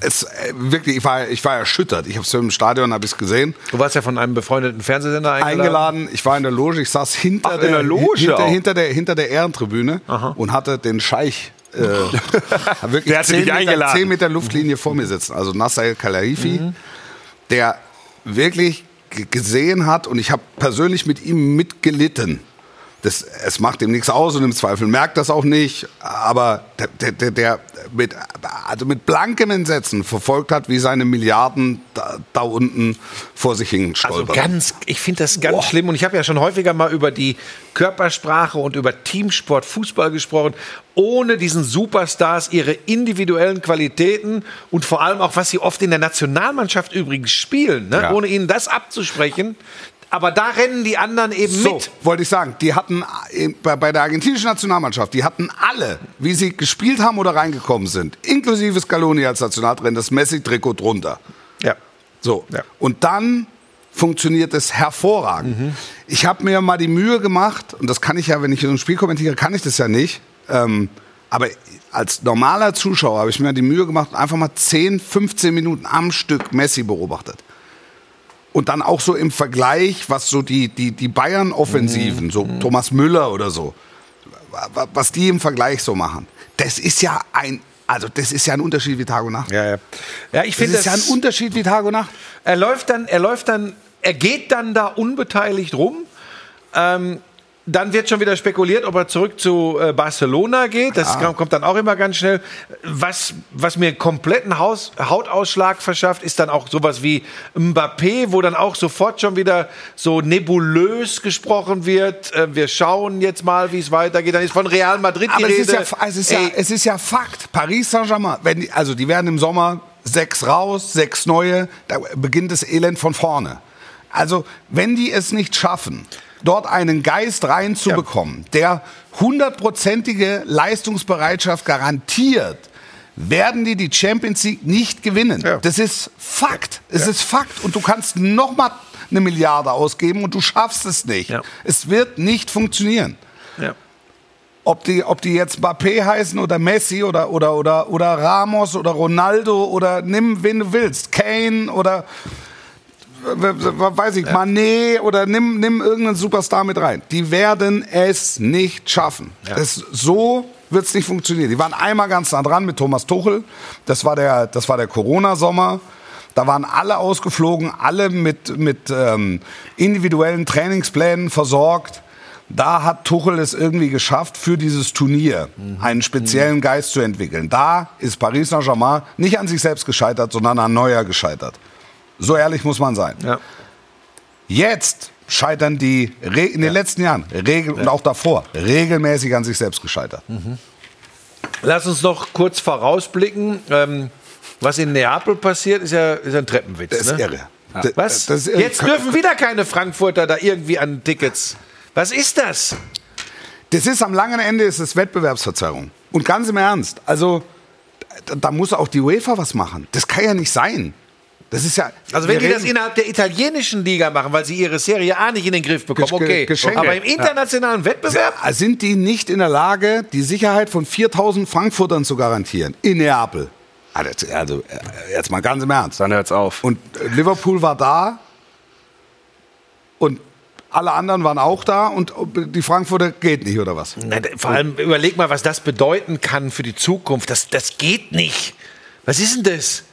Es, äh, wirklich, ich war, ich war erschüttert. Ich habe es im Stadion hab ich's gesehen. Du warst ja von einem befreundeten Fernsehsender eingeladen. Eingeladen. Ich war in der Loge. Ich saß hinter, Ach, der, der Loge hinter, hinter, der, hinter der Ehrentribüne und hatte den Scheich. Äh, wirklich Der 10 dich Meter, eingeladen. 10 Meter Luftlinie vor mir sitzen. Also Nasser Khelaifi, der wirklich gesehen hat und ich habe persönlich mit ihm mitgelitten. Das, es macht ihm nichts aus und im Zweifel merkt das auch nicht, aber der, der, der, mit, also mit blankem Entsetzen verfolgt hat, wie seine Milliarden da, da unten vor sich hin Also stolpern. ganz, ich finde das ganz schlimm und ich habe ja schon häufiger mal über die Körpersprache und über Teamsport, Fußball gesprochen, ohne diesen Superstars ihre individuellen Qualitäten und vor allem auch, was sie oft in der Nationalmannschaft übrigens spielen, ne? Ja. ohne ihnen das abzusprechen. Aber da rennen die anderen eben So, mit. wollte ich sagen, die hatten äh, bei, bei der argentinischen Nationalmannschaft, die hatten alle, wie sie gespielt haben oder reingekommen sind, inklusive Scaloni als Nationaltrainer, das Messi-Trikot drunter. Ja. So. Ja. Und dann funktioniert es hervorragend. Ich habe mir mal die Mühe gemacht, und das kann ich ja, wenn ich so ein Spiel kommentiere, kann ich das ja nicht. Ähm, aber als normaler Zuschauer habe ich mir die Mühe gemacht, und einfach mal 10, 15 Minuten am Stück Messi beobachtet. Und dann auch so im Vergleich, was so die, die, die Bayern-Offensiven, so Thomas Müller oder so, wa- wa- was die im Vergleich so machen. Das ist ja ein Also das ist ja ein Unterschied wie Tag und Nacht. Ja, ja. ja ich Das finde ist ja ein Unterschied wie Tag und Nacht. Er läuft dann, er läuft dann, er geht dann da unbeteiligt rum. Ähm, dann wird schon wieder spekuliert, ob er zurück zu äh, Barcelona geht. Das kam- kommt dann auch immer ganz schnell. Was, was mir kompletten Haus, Hautausschlag verschafft, ist dann auch sowas wie Mbappé, wo dann auch sofort schon wieder so nebulös gesprochen wird. Äh, wir schauen jetzt mal, wie es weitergeht. Dann ist von Real Madrid die Aber es Rede. ist, ja, es, ist ja, es ist ja Fakt. Paris Saint-Germain, wenn die, also die werden im Sommer sechs raus, sechs neue, da beginnt das Elend von vorne. Also wenn die es nicht schaffen, dort einen Geist reinzubekommen, der hundertprozentige Leistungsbereitschaft garantiert, werden die die Champions League nicht gewinnen. Ja. Das ist Fakt. Es ist Fakt. Und du kannst noch mal eine Milliarde ausgeben und du schaffst es nicht. Ja. Es wird nicht funktionieren ja. ob die, ob die jetzt Mbappé heißen oder Messi oder, oder, oder, oder Ramos oder Ronaldo oder nimm, wen du willst, Kane oder weiß ich, Mané oder nimm, nimm irgendeinen Superstar mit rein. Die werden es nicht schaffen. Es, so wird es nicht funktionieren. Die waren einmal ganz nah dran mit Thomas Tuchel. Das war der, das war der Corona-Sommer. Da waren alle ausgeflogen, alle mit, mit ähm, individuellen Trainingsplänen versorgt. Da hat Tuchel es irgendwie geschafft, für dieses Turnier einen speziellen Geist zu entwickeln. Da ist Paris Saint-Germain nicht an sich selbst gescheitert, sondern an Neuer gescheitert. So ehrlich muss man sein. Ja. Jetzt scheitern die Re in den letzten Jahren regel und auch davor regelmäßig an sich selbst gescheitert. Lass uns noch kurz vorausblicken. Ähm, was in Neapel passiert, ist ja, ist ja ein Treppenwitz. Das ist ne? irre. Was? Das ist irre. Jetzt dürfen wieder keine Frankfurter da irgendwie an Tickets. Was ist das? Das ist am langen Ende ist es Wettbewerbsverzerrung. Und ganz im Ernst, also da, da muss auch die UEFA was machen. Das kann ja nicht sein. Das ist ja. Also wenn die das innerhalb der italienischen Liga machen, weil sie ihre Serie A nicht in den Griff bekommen, okay. Geschenke. Aber im internationalen Wettbewerb? sind die nicht in der Lage, die Sicherheit von 4000 Frankfurtern zu garantieren in Neapel. Also, also äh, jetzt mal ganz im Ernst. Dann hört's auf. Und äh, Liverpool war da und alle anderen waren auch da und die Frankfurter geht nicht oder was? Na, vor allem überleg mal, was das bedeuten kann für die Zukunft. Das, das geht nicht. Was ist denn das?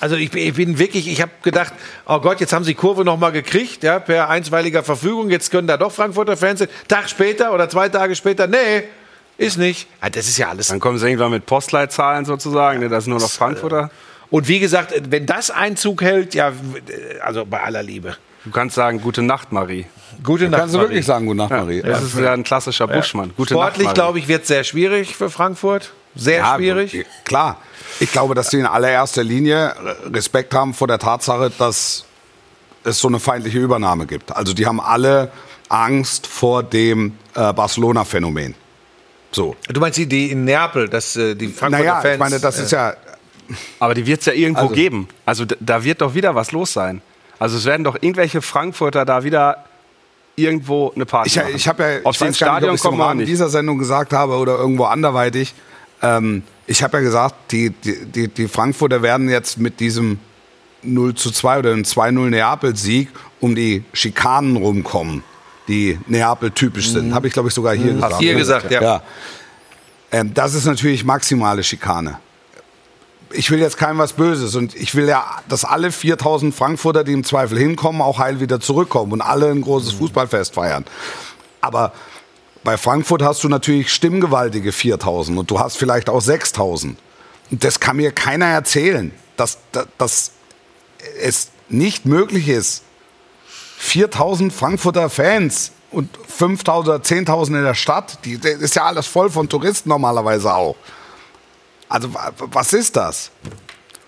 Also ich, bin- ich bin wirklich, ich habe gedacht, oh Gott, jetzt haben sie Kurve noch mal gekriegt, ja, per einstweiliger Verfügung. Jetzt können da doch Frankfurter Fans sein. Tag später oder zwei Tage später, nee, ist nicht. Ah, Das ist ja alles. Dann kommen sie irgendwann mit Postleitzahlen sozusagen, ne, das ist nur noch Frankfurter. Und wie gesagt, wenn das Einzug hält, ja, also bei aller Liebe. Du kannst sagen, gute Nacht, Marie. Gute Nacht. Kannst du Marie. wirklich sagen, gute Nacht, Marie? Das ist ja ein klassischer Buschmann. Gute Sportlich, glaube ich, wird es sehr schwierig für Frankfurt. Sehr Ja, schwierig. Klar. Ich glaube, dass die in allererster Linie Respekt haben vor der Tatsache, dass es so eine feindliche Übernahme gibt. Also die haben alle Angst vor dem äh, Barcelona-Phänomen. So. Du meinst die, die in Neapel, dass äh, die Frankfurter Naja, Fans. ich meine, das ist ja. Aber die wird es ja irgendwo Also- geben. Also da wird doch wieder was los sein. Also es werden doch irgendwelche Frankfurter da wieder irgendwo eine Party Ich, machen. ich habe ja, Ob ich weiß gar nicht, ob Stadion ich es nicht. dieser Sendung gesagt habe oder irgendwo anderweitig. Ähm, ich habe ja gesagt, die, die, die, Frankfurter werden jetzt mit diesem 0 zu 2 oder einem 2-0 Neapel-Sieg um die Schikanen rumkommen, die Neapel typisch sind. Habe ich, glaube ich, sogar hier gesagt. Mhm. hier gesagt, ja. ja. Ähm, das ist natürlich maximale Schikane. Ich will jetzt keinem was Böses und ich will ja, dass alle 4000 Frankfurter, die im Zweifel hinkommen, auch heil wieder zurückkommen und alle ein großes Mhm. Fußballfest feiern. Aber bei Frankfurt hast du natürlich stimmgewaltige 4000 und du hast vielleicht auch 6000. Und das kann mir keiner erzählen, dass, dass, dass es nicht möglich ist, 4000 Frankfurter Fans und 5000 oder 10.000 in der Stadt, die, das ist ja alles voll von Touristen normalerweise auch. Also wa- was ist das?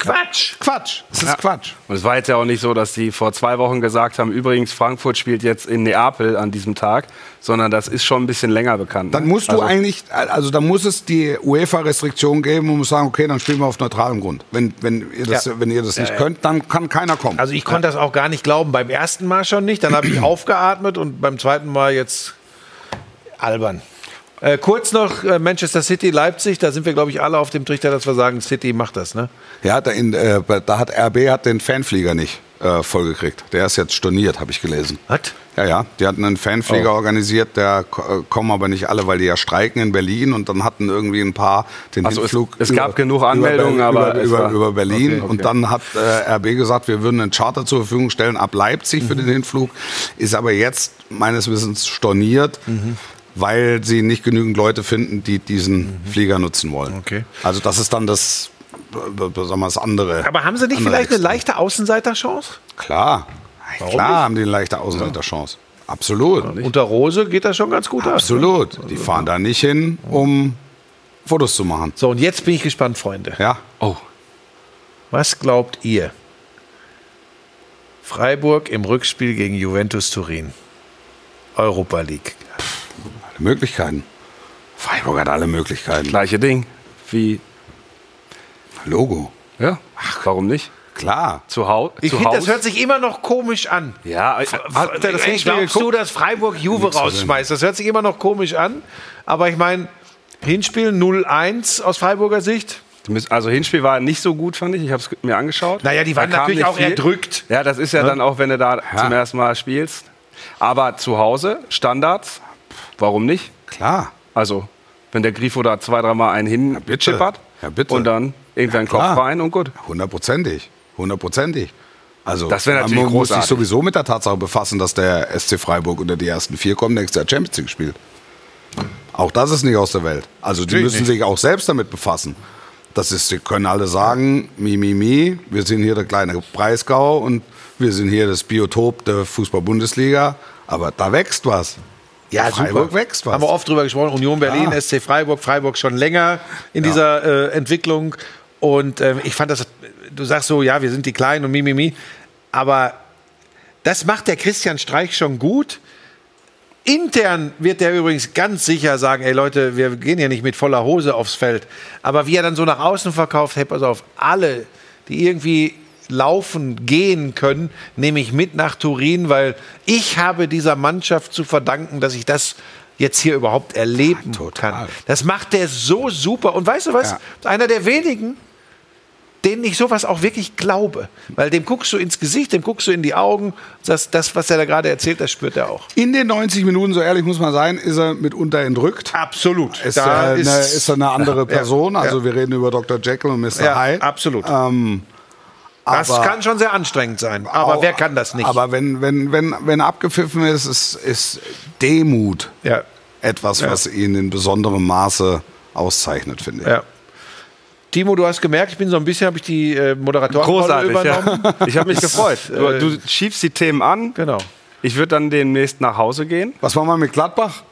Quatsch. Quatsch. Es ist Quatsch. Und es war jetzt ja auch nicht so, dass die vor zwei Wochen gesagt haben, übrigens, Frankfurt spielt jetzt in Neapel an diesem Tag, sondern das ist schon ein bisschen länger bekannt. Dann ne? musst du also, eigentlich, also dann muss es die UEFA-Restriktion geben und muss sagen, okay, dann spielen wir auf neutralem Grund. Wenn, wenn ihr das, Ja. wenn ihr das nicht könnt, dann kann keiner kommen. Also ich konnte das auch gar nicht glauben. Beim ersten Mal schon nicht, dann habe ich aufgeatmet und beim zweiten Mal jetzt albern. Äh, kurz noch äh, Manchester City, Leipzig, da sind wir, glaube ich, alle auf dem Trichter, dass wir sagen, City macht das, ne? ja, da, in, äh, da hat RB hat den Fanflieger nicht. äh, vollgekriegt. Der ist jetzt storniert, habe ich gelesen. Was? Ja, ja. Die hatten einen Fanflieger organisiert, der äh, kommen aber nicht alle, weil die ja streiken in Berlin und dann hatten irgendwie ein paar den Ach so, es- Hinflug. es gab genug Anmeldungen, über, aber über, über, über Berlin Okay, okay. und dann hat äh, RB gesagt, wir würden einen Charter zur Verfügung stellen ab Leipzig Mhm. für den Hinflug, ist aber jetzt meines Wissens storniert. Mhm. Weil sie nicht genügend Leute finden, die diesen Flieger nutzen wollen. Mhm. Okay. Also das ist dann das, äh, sagen wir, das andere. Aber haben sie nicht vielleicht eine leichte Außenseiterchance? Klar, klar haben die eine leichte Außenseiterchance. Absolut. Unter Rose geht das schon ganz gut aus. Absolut. Die fahren da nicht hin, um Fotos zu machen. So, und jetzt bin ich gespannt, Freunde. Ja. Oh, Was glaubt ihr? Freiburg im Rückspiel gegen Juventus Turin. Europa League. Alle Möglichkeiten. Freiburg hat alle Möglichkeiten. gleiche Ding. Wie, Logo. ja, warum nicht? Klar. Zu, Hau Ich zu finde, das Hause? hört sich immer noch komisch an. Ja, hat der das Ey, Hinspiel glaubst geguckt? du, dass Freiburg Juve Nichts rausschmeißt? Das hört sich immer noch komisch an. Aber ich meine, Hinspiel 0-1 aus Freiburger Sicht. Also Hinspiel war nicht so gut, fand ich. Ich habe es mir angeschaut. Naja, die waren natürlich nicht auch viel. erdrückt. Ja, das ist ja dann auch, wenn du da zum ersten Mal spielst. Aber zu Hause, Standards, warum nicht? Klar. Also, wenn der Grifo da zwei, dreimal einen bitte. hinchippert Ja, bitte. und dann irgendwann Kopf klar. rein und gut. Hundertprozentig. Hundertprozentig. Also, Das wäre natürlich man muss sich sowieso mit der Tatsache befassen, dass der SC Freiburg unter die ersten vier kommt, nächstes Jahr Champions League spielt. Auch das ist nicht aus der Welt. Also, die müssen sich auch selbst damit befassen. Das ist, sie können alle sagen, mi, mi, mi, wir sind hier der kleine Breisgau und wir sind hier das Biotop der Fußball-Bundesliga. Aber da wächst was. Freiburg wächst was. Haben wir oft drüber gesprochen. Union Berlin, Ja. SC Freiburg, Freiburg schon länger in dieser äh, Entwicklung. Und ähm, ich fand das, du sagst so, ja, wir sind die Kleinen und mimimi. Aber das macht der Christian Streich schon gut. Intern wird der übrigens ganz sicher sagen, ey Leute, wir gehen ja nicht mit voller Hose aufs Feld. Aber wie er dann so nach außen verkauft, hey, pass auf, alle, die irgendwie laufen, gehen können, nehme ich mit nach Turin, weil ich habe dieser Mannschaft zu verdanken, dass ich das jetzt hier überhaupt erleben Ja, kann. Das macht der so super. Und weißt du was? Ja. Einer der wenigen, denen ich sowas auch wirklich glaube. Weil dem guckst du ins Gesicht, dem guckst du in die Augen. Das, das was er da gerade erzählt, das spürt er auch. In den 90 Minuten, so ehrlich muss man sein, ist er mitunter entrückt. Absolut. Ist, Da äh, eine, ist er eine andere Person. ja. Also wir reden über Dr. Jekyll und Mr. Ja, Hyde. absolut. Ähm, das aber- kann schon sehr anstrengend sein. Aber Au- wer kann das nicht? Aber wenn, wenn, wenn, wenn abgepfiffen ist, ist, ist Demut ja. etwas, Ja. was ihn in besonderem Maße auszeichnet, finde ich. ja. Timo, du hast gemerkt, ich bin so ein bisschen, habe ich die äh, Großartig, übernommen. ja. Ich habe mich gefreut. Du, du schiebst die Themen an. Genau. Ich würde dann demnächst nach Hause gehen. Was machen wir mit Gladbach?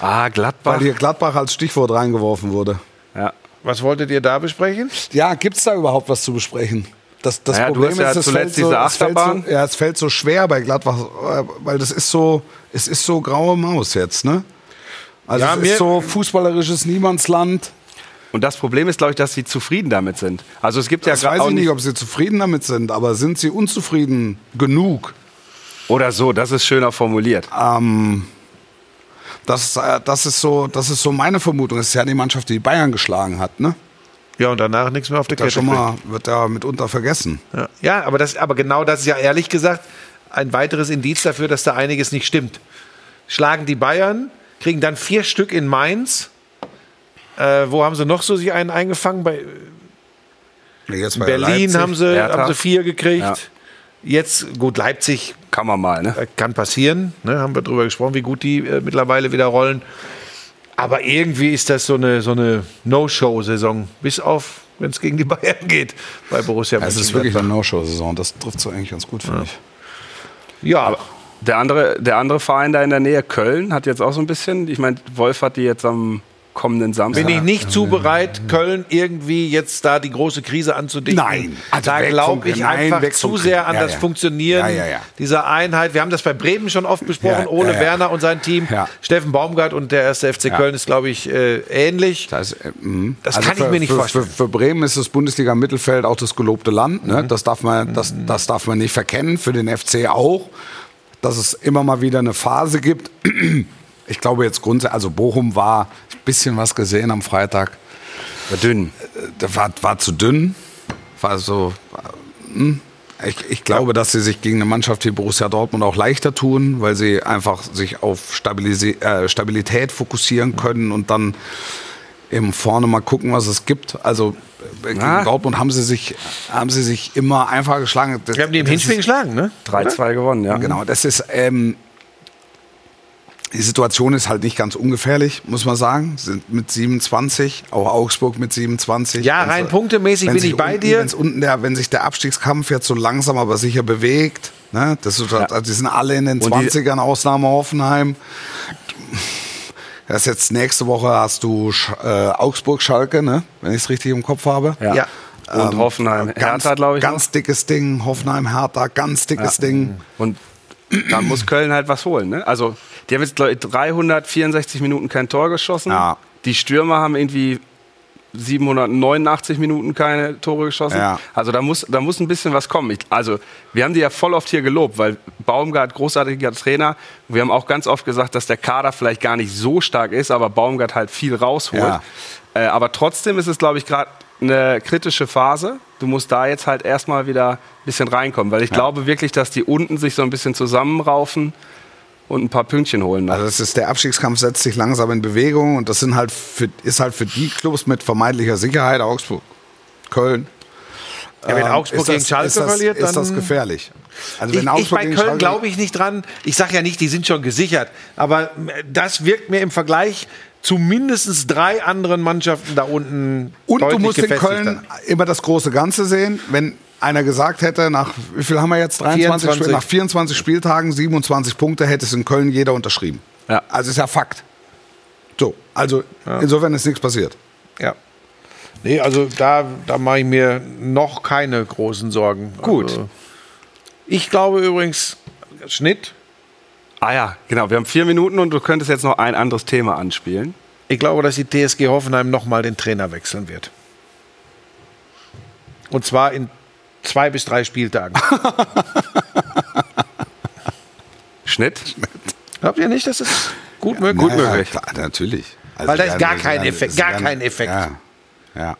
Ah, Gladbach. Weil hier Gladbach als Stichwort reingeworfen wurde. Ja. Was wolltet ihr da besprechen? Ja, gibt es da überhaupt was zu besprechen? Das, das Naja, du hast ja es zuletzt fällt so, diese Achterbahn. So, ja, es fällt so schwer bei Gladbach, äh, weil das ist so, es ist so graue Maus jetzt, ne? Also Ja, es ist so fußballerisches Niemandsland. Und das Problem ist, glaube ich, dass sie zufrieden damit sind. Also es gibt Das ja weiß ich nicht, ob sie zufrieden damit sind, aber sind sie unzufrieden genug? Oder so, das ist schöner formuliert. Ähm, das, äh, das, ist so, das ist so meine Vermutung. Es ist ja die Mannschaft, die die Bayern geschlagen hat, ne? Ja, und danach nichts mehr auf der Kette. schon mal wird da mitunter vergessen. Ja, ja aber, das, aber genau das ist ja ehrlich gesagt ein weiteres Indiz dafür, dass da einiges nicht stimmt. Schlagen die Bayern, kriegen dann vier Stück in Mainz. Äh, wo haben sie noch so sich einen eingefangen? Bei Jetzt bei Berlin Leipzig. haben sie, Hertha. haben sie vier gekriegt. Ja. Jetzt, gut, Leipzig Kann man mal, ne? äh, kann passieren. Ne? Haben wir drüber gesprochen, wie gut die äh, mittlerweile wieder rollen. Aber irgendwie ist das so eine, so eine No-Show-Saison. Bis auf, wenn es gegen die Bayern geht bei Borussia Es ist wirklich eine No-Show-Saison. Das trifft so eigentlich ganz gut, finde ich. Ja, Der andere, der andere Verein da in der Nähe, Köln, hat jetzt auch so ein bisschen, ich meine, Wolf hat die jetzt am kommenden Samstag. bin ich nicht zu bereit, Köln irgendwie jetzt da die große Krise anzudichten. Nein. Also da glaube ich nein, einfach zu sehr an Ja, das ja. Funktionieren Ja, dieser Einheit. Wir haben das bei Bremen schon oft besprochen. Ole. Werner und sein Team. Steffen Baumgart und der erste FC Köln ist, glaube ich, äh, ähnlich. Das, heißt, äh, mhm. Das kann ich für, mir nicht für, vorstellen. Für, für Bremen ist das Bundesliga-Mittelfeld auch das gelobte Land. Ne? Das, darf man, das, das darf man nicht verkennen. Für den FC auch. Dass es immer mal wieder eine Phase gibt. Ich glaube jetzt grundsätzlich, also Bochum war ein bisschen was gesehen am Freitag. War dünn. Der war, war zu dünn. War so. äh, hm. Ich, ich glaube, dass sie sich gegen eine Mannschaft wie Borussia Dortmund auch leichter tun, weil sie einfach sich auf Stabilisi äh, Stabilität fokussieren können und dann eben vorne mal gucken, was es gibt. Also äh, gegen Na? Dortmund haben sie sich, haben sie sich immer einfach geschlagen. Das, Wir haben die im Hinspiel geschlagen, ne? 3-2 gewonnen, ja. Genau, das ist ähm, die Situation ist halt nicht ganz ungefährlich, muss man sagen. Sind mit 27, auch Augsburg mit 27. Ja, rein sie- punktemäßig bin ich bei unten, dir. Wenn's unten der, wenn sich der Abstiegskampf jetzt so langsam aber sicher bewegt, ne, das ist, also die sind alle in den Und die- 20ern, Ausnahme Hoffenheim. Das ist jetzt nächste Woche hast du Sch äh, Augsburg-Schalke, ne, wenn ich es richtig im Kopf habe. Ja. Ja. Und Hoffenheim, Ganz, Hertha, glaube ich. noch. ganz dickes Ding. Hoffenheim, Hertha, ganz dickes Ding. Und da muss Köln halt was holen. Ne? Also, die haben jetzt glaub ich, 364 Minuten kein Tor geschossen. Ja. Die Stürmer haben irgendwie 789 Minuten keine Tore geschossen. Ja. Also da muss, da muss ein bisschen was kommen. Ich, also wir haben die ja voll oft hier gelobt, weil Baumgart großartiger Trainer. Wir haben auch ganz oft gesagt, dass der Kader vielleicht gar nicht so stark ist, aber Baumgart halt viel rausholt. Ja. Äh, aber trotzdem ist es, glaube ich, gerade eine kritische Phase. Du musst da jetzt halt erstmal wieder ein bisschen reinkommen, weil ich glaube wirklich, dass die unten sich so ein bisschen zusammenraufen und ein paar Pünktchen holen. noch. Also das ist der Abstiegskampf setzt sich langsam in Bewegung und das sind halt für, ist halt für die Clubs mit vermeintlicher Sicherheit Augsburg, Köln. Ja, wenn ähm, Augsburg das- gegen Schalke ist das, verliert, ist das dann- gefährlich. Also Ich, wenn ich Augsburg bei gegen Köln glaube ich nicht dran. Ich sage ja nicht, die sind schon gesichert. Aber das wirkt mir im Vergleich zu mindestens drei anderen Mannschaften da unten Und du musst in. Köln immer das große Ganze sehen. Wenn einer gesagt hätte, nach wie viel haben wir jetzt? 23 24. Spiel, nach 24 Spieltagen 27 Punkte hätte es in Köln jeder unterschrieben. Ja. Also ist ja Fakt. So, also insofern ist nichts passiert. Ja. Nee, also da, da mache ich mir noch keine großen Sorgen. Gut. Also, ich glaube übrigens, Schnitt, ah ja, genau. Wir haben vier Minuten und du könntest jetzt noch ein anderes Thema anspielen. ich glaube, dass die TSG Hoffenheim nochmal den Trainer wechseln wird. Und zwar in zwei bis drei Spieltagen. Schnitt. Glaubt ihr nicht, dass es gut möglich Gut möglich. Klar, natürlich. Also Weil da ist gar kein Effekt, gar kein Effekt. Ja, ja.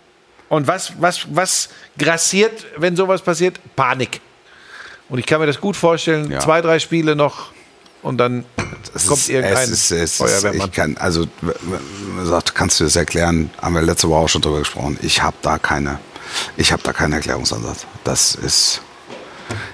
Und was, was, was grassiert, wenn sowas passiert? Panik. Und ich kann mir das gut vorstellen, Ja. zwei, drei Spiele noch und dann Es kommt ist, irgendein es ist, es ist, Feuerwehrmann. ich kann, also, sagt, kannst du das erklären? Haben wir letzte Woche auch schon drüber gesprochen. Ich habe da keine, ich habe da keinen Erklärungsansatz. Das ist,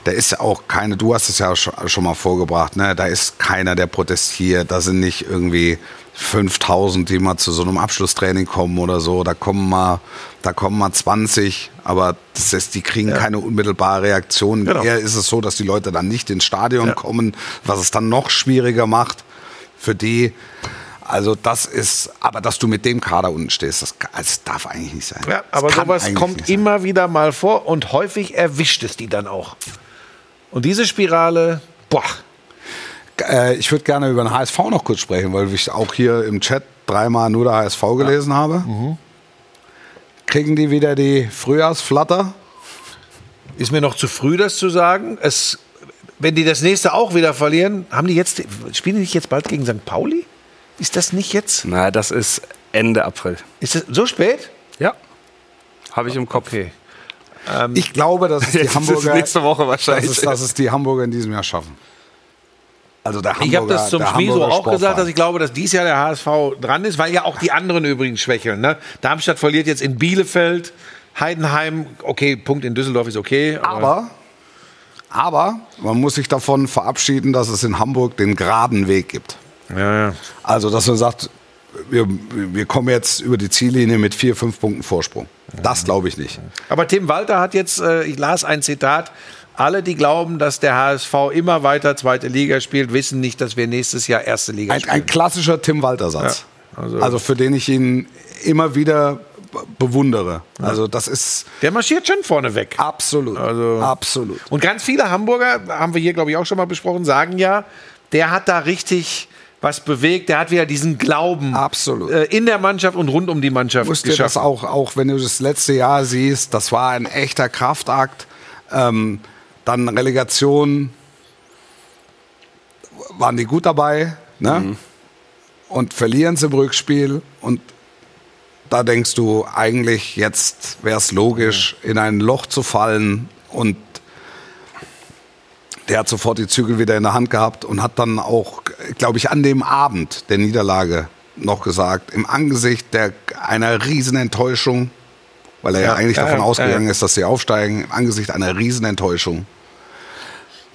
da ist auch keine, du hast es ja schon, mal vorgebracht, ne? Da ist keiner, der protestiert. Da sind nicht irgendwie 5000, die mal zu so einem Abschlusstraining kommen oder so. Da kommen mal, da kommen mal 20, aber das ist, die kriegen keine unmittelbare Reaktion. Genau. Eher ist es so, dass die Leute dann nicht ins Stadion kommen, was es dann noch schwieriger macht für die. Also das ist, aber dass du mit dem Kader unten stehst, das, das darf eigentlich nicht sein. Ja, aber sowas kommt immer wieder mal vor und häufig erwischt es die dann auch. Und diese Spirale, boah, Äh, ich würde gerne über den HSV noch kurz sprechen, weil ich auch hier im Chat dreimal nur der HSV gelesen habe. Mhm. Kriegen die wieder die Frühjahrsflatter? ist mir noch zu früh, das zu sagen. Es, wenn die das nächste auch wieder verlieren, haben die jetzt, spielen die nicht jetzt bald gegen St. Pauli? Ist das nicht jetzt? Na, das ist Ende April. Ist das so spät? Ja. Habe ich im Kopf. Okay. Ich glaube, dass es die Jetzt ist Hamburger, nächste Woche dass wahrscheinlich. es, dass es die Hamburger in diesem Jahr schaffen. Also der Hamburger, Ich habe das zum Schmieso Hamburger auch gesagt, dass ich glaube, dass dies Jahr der HSV dran ist, weil ja auch die anderen übrigens schwächeln. Ne? Darmstadt verliert jetzt in Bielefeld, Heidenheim, okay, Punkt in Düsseldorf ist okay. Aber, aber man muss sich davon verabschieden, dass es in Hamburg den geraden Weg gibt. Ja, ja. Also, dass man sagt, wir, wir kommen jetzt über die Ziellinie mit vier, fünf Punkten Vorsprung. Das glaube ich nicht. Aber Tim Walter hat jetzt, äh, ich las ein Zitat, alle, die glauben, dass der HSV immer weiter zweite Liga spielt, wissen nicht, dass wir nächstes Jahr erste Liga Ein, spielen. ein klassischer Tim Walter-Satz. Ja, also- also, für den ich ihn immer wieder be- bewundere. Also das ist der marschiert schon vorne weg. absolut, Also- absolut. Und ganz viele Hamburger, haben wir hier, glaube ich, auch schon mal besprochen, sagen ja, der hat da richtig was bewegt. Der hat wieder diesen Glauben Absolut. äh, in der Mannschaft und rund um die Mannschaft Musst dir das geschaffen. auch, auch wenn du das letzte Jahr siehst, das war ein echter Kraftakt. Ähm, dann Relegation waren die gut dabei, ne? Und verlieren sie im Rückspiel und da denkst du eigentlich, jetzt wäre es logisch, in ein Loch zu fallen und der hat sofort die Zügel wieder in der Hand gehabt und hat dann auch, glaube ich, an dem Abend der Niederlage noch gesagt, im Angesicht der, einer riesen Enttäuschung, weil er ja, Ja, eigentlich davon ja, ausgegangen ja. ist, dass sie aufsteigen, im Angesicht einer riesen Enttäuschung,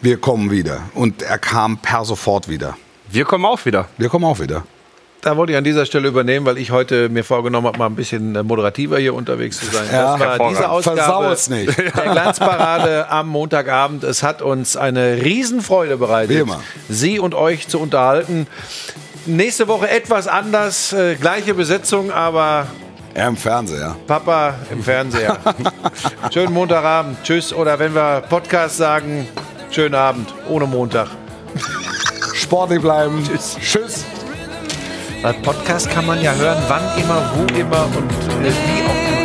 wir kommen wieder. Und er kam per sofort wieder. Wir kommen auch wieder. Wir kommen auch wieder. Da wollte ich an dieser Stelle übernehmen, weil ich heute mir vorgenommen habe, mal ein bisschen äh, moderativer hier unterwegs zu sein. Ja, das war diese. Ausgabe nicht. der Glanzparade am Montagabend. Es hat uns eine Riesenfreude bereitet, Wie immer. Sie und euch zu unterhalten. Nächste Woche etwas anders, äh, gleiche Besetzung, aber Er im Fernseher. Papa im Fernseher. schönen Montagabend, tschüss. Oder wenn wir Podcast sagen, schönen Abend, ohne Montag. Sportlich bleiben. Tschüss. Tschüss. Weil Podcast kann man ja hören, wann immer, wo immer und äh, wie auch immer.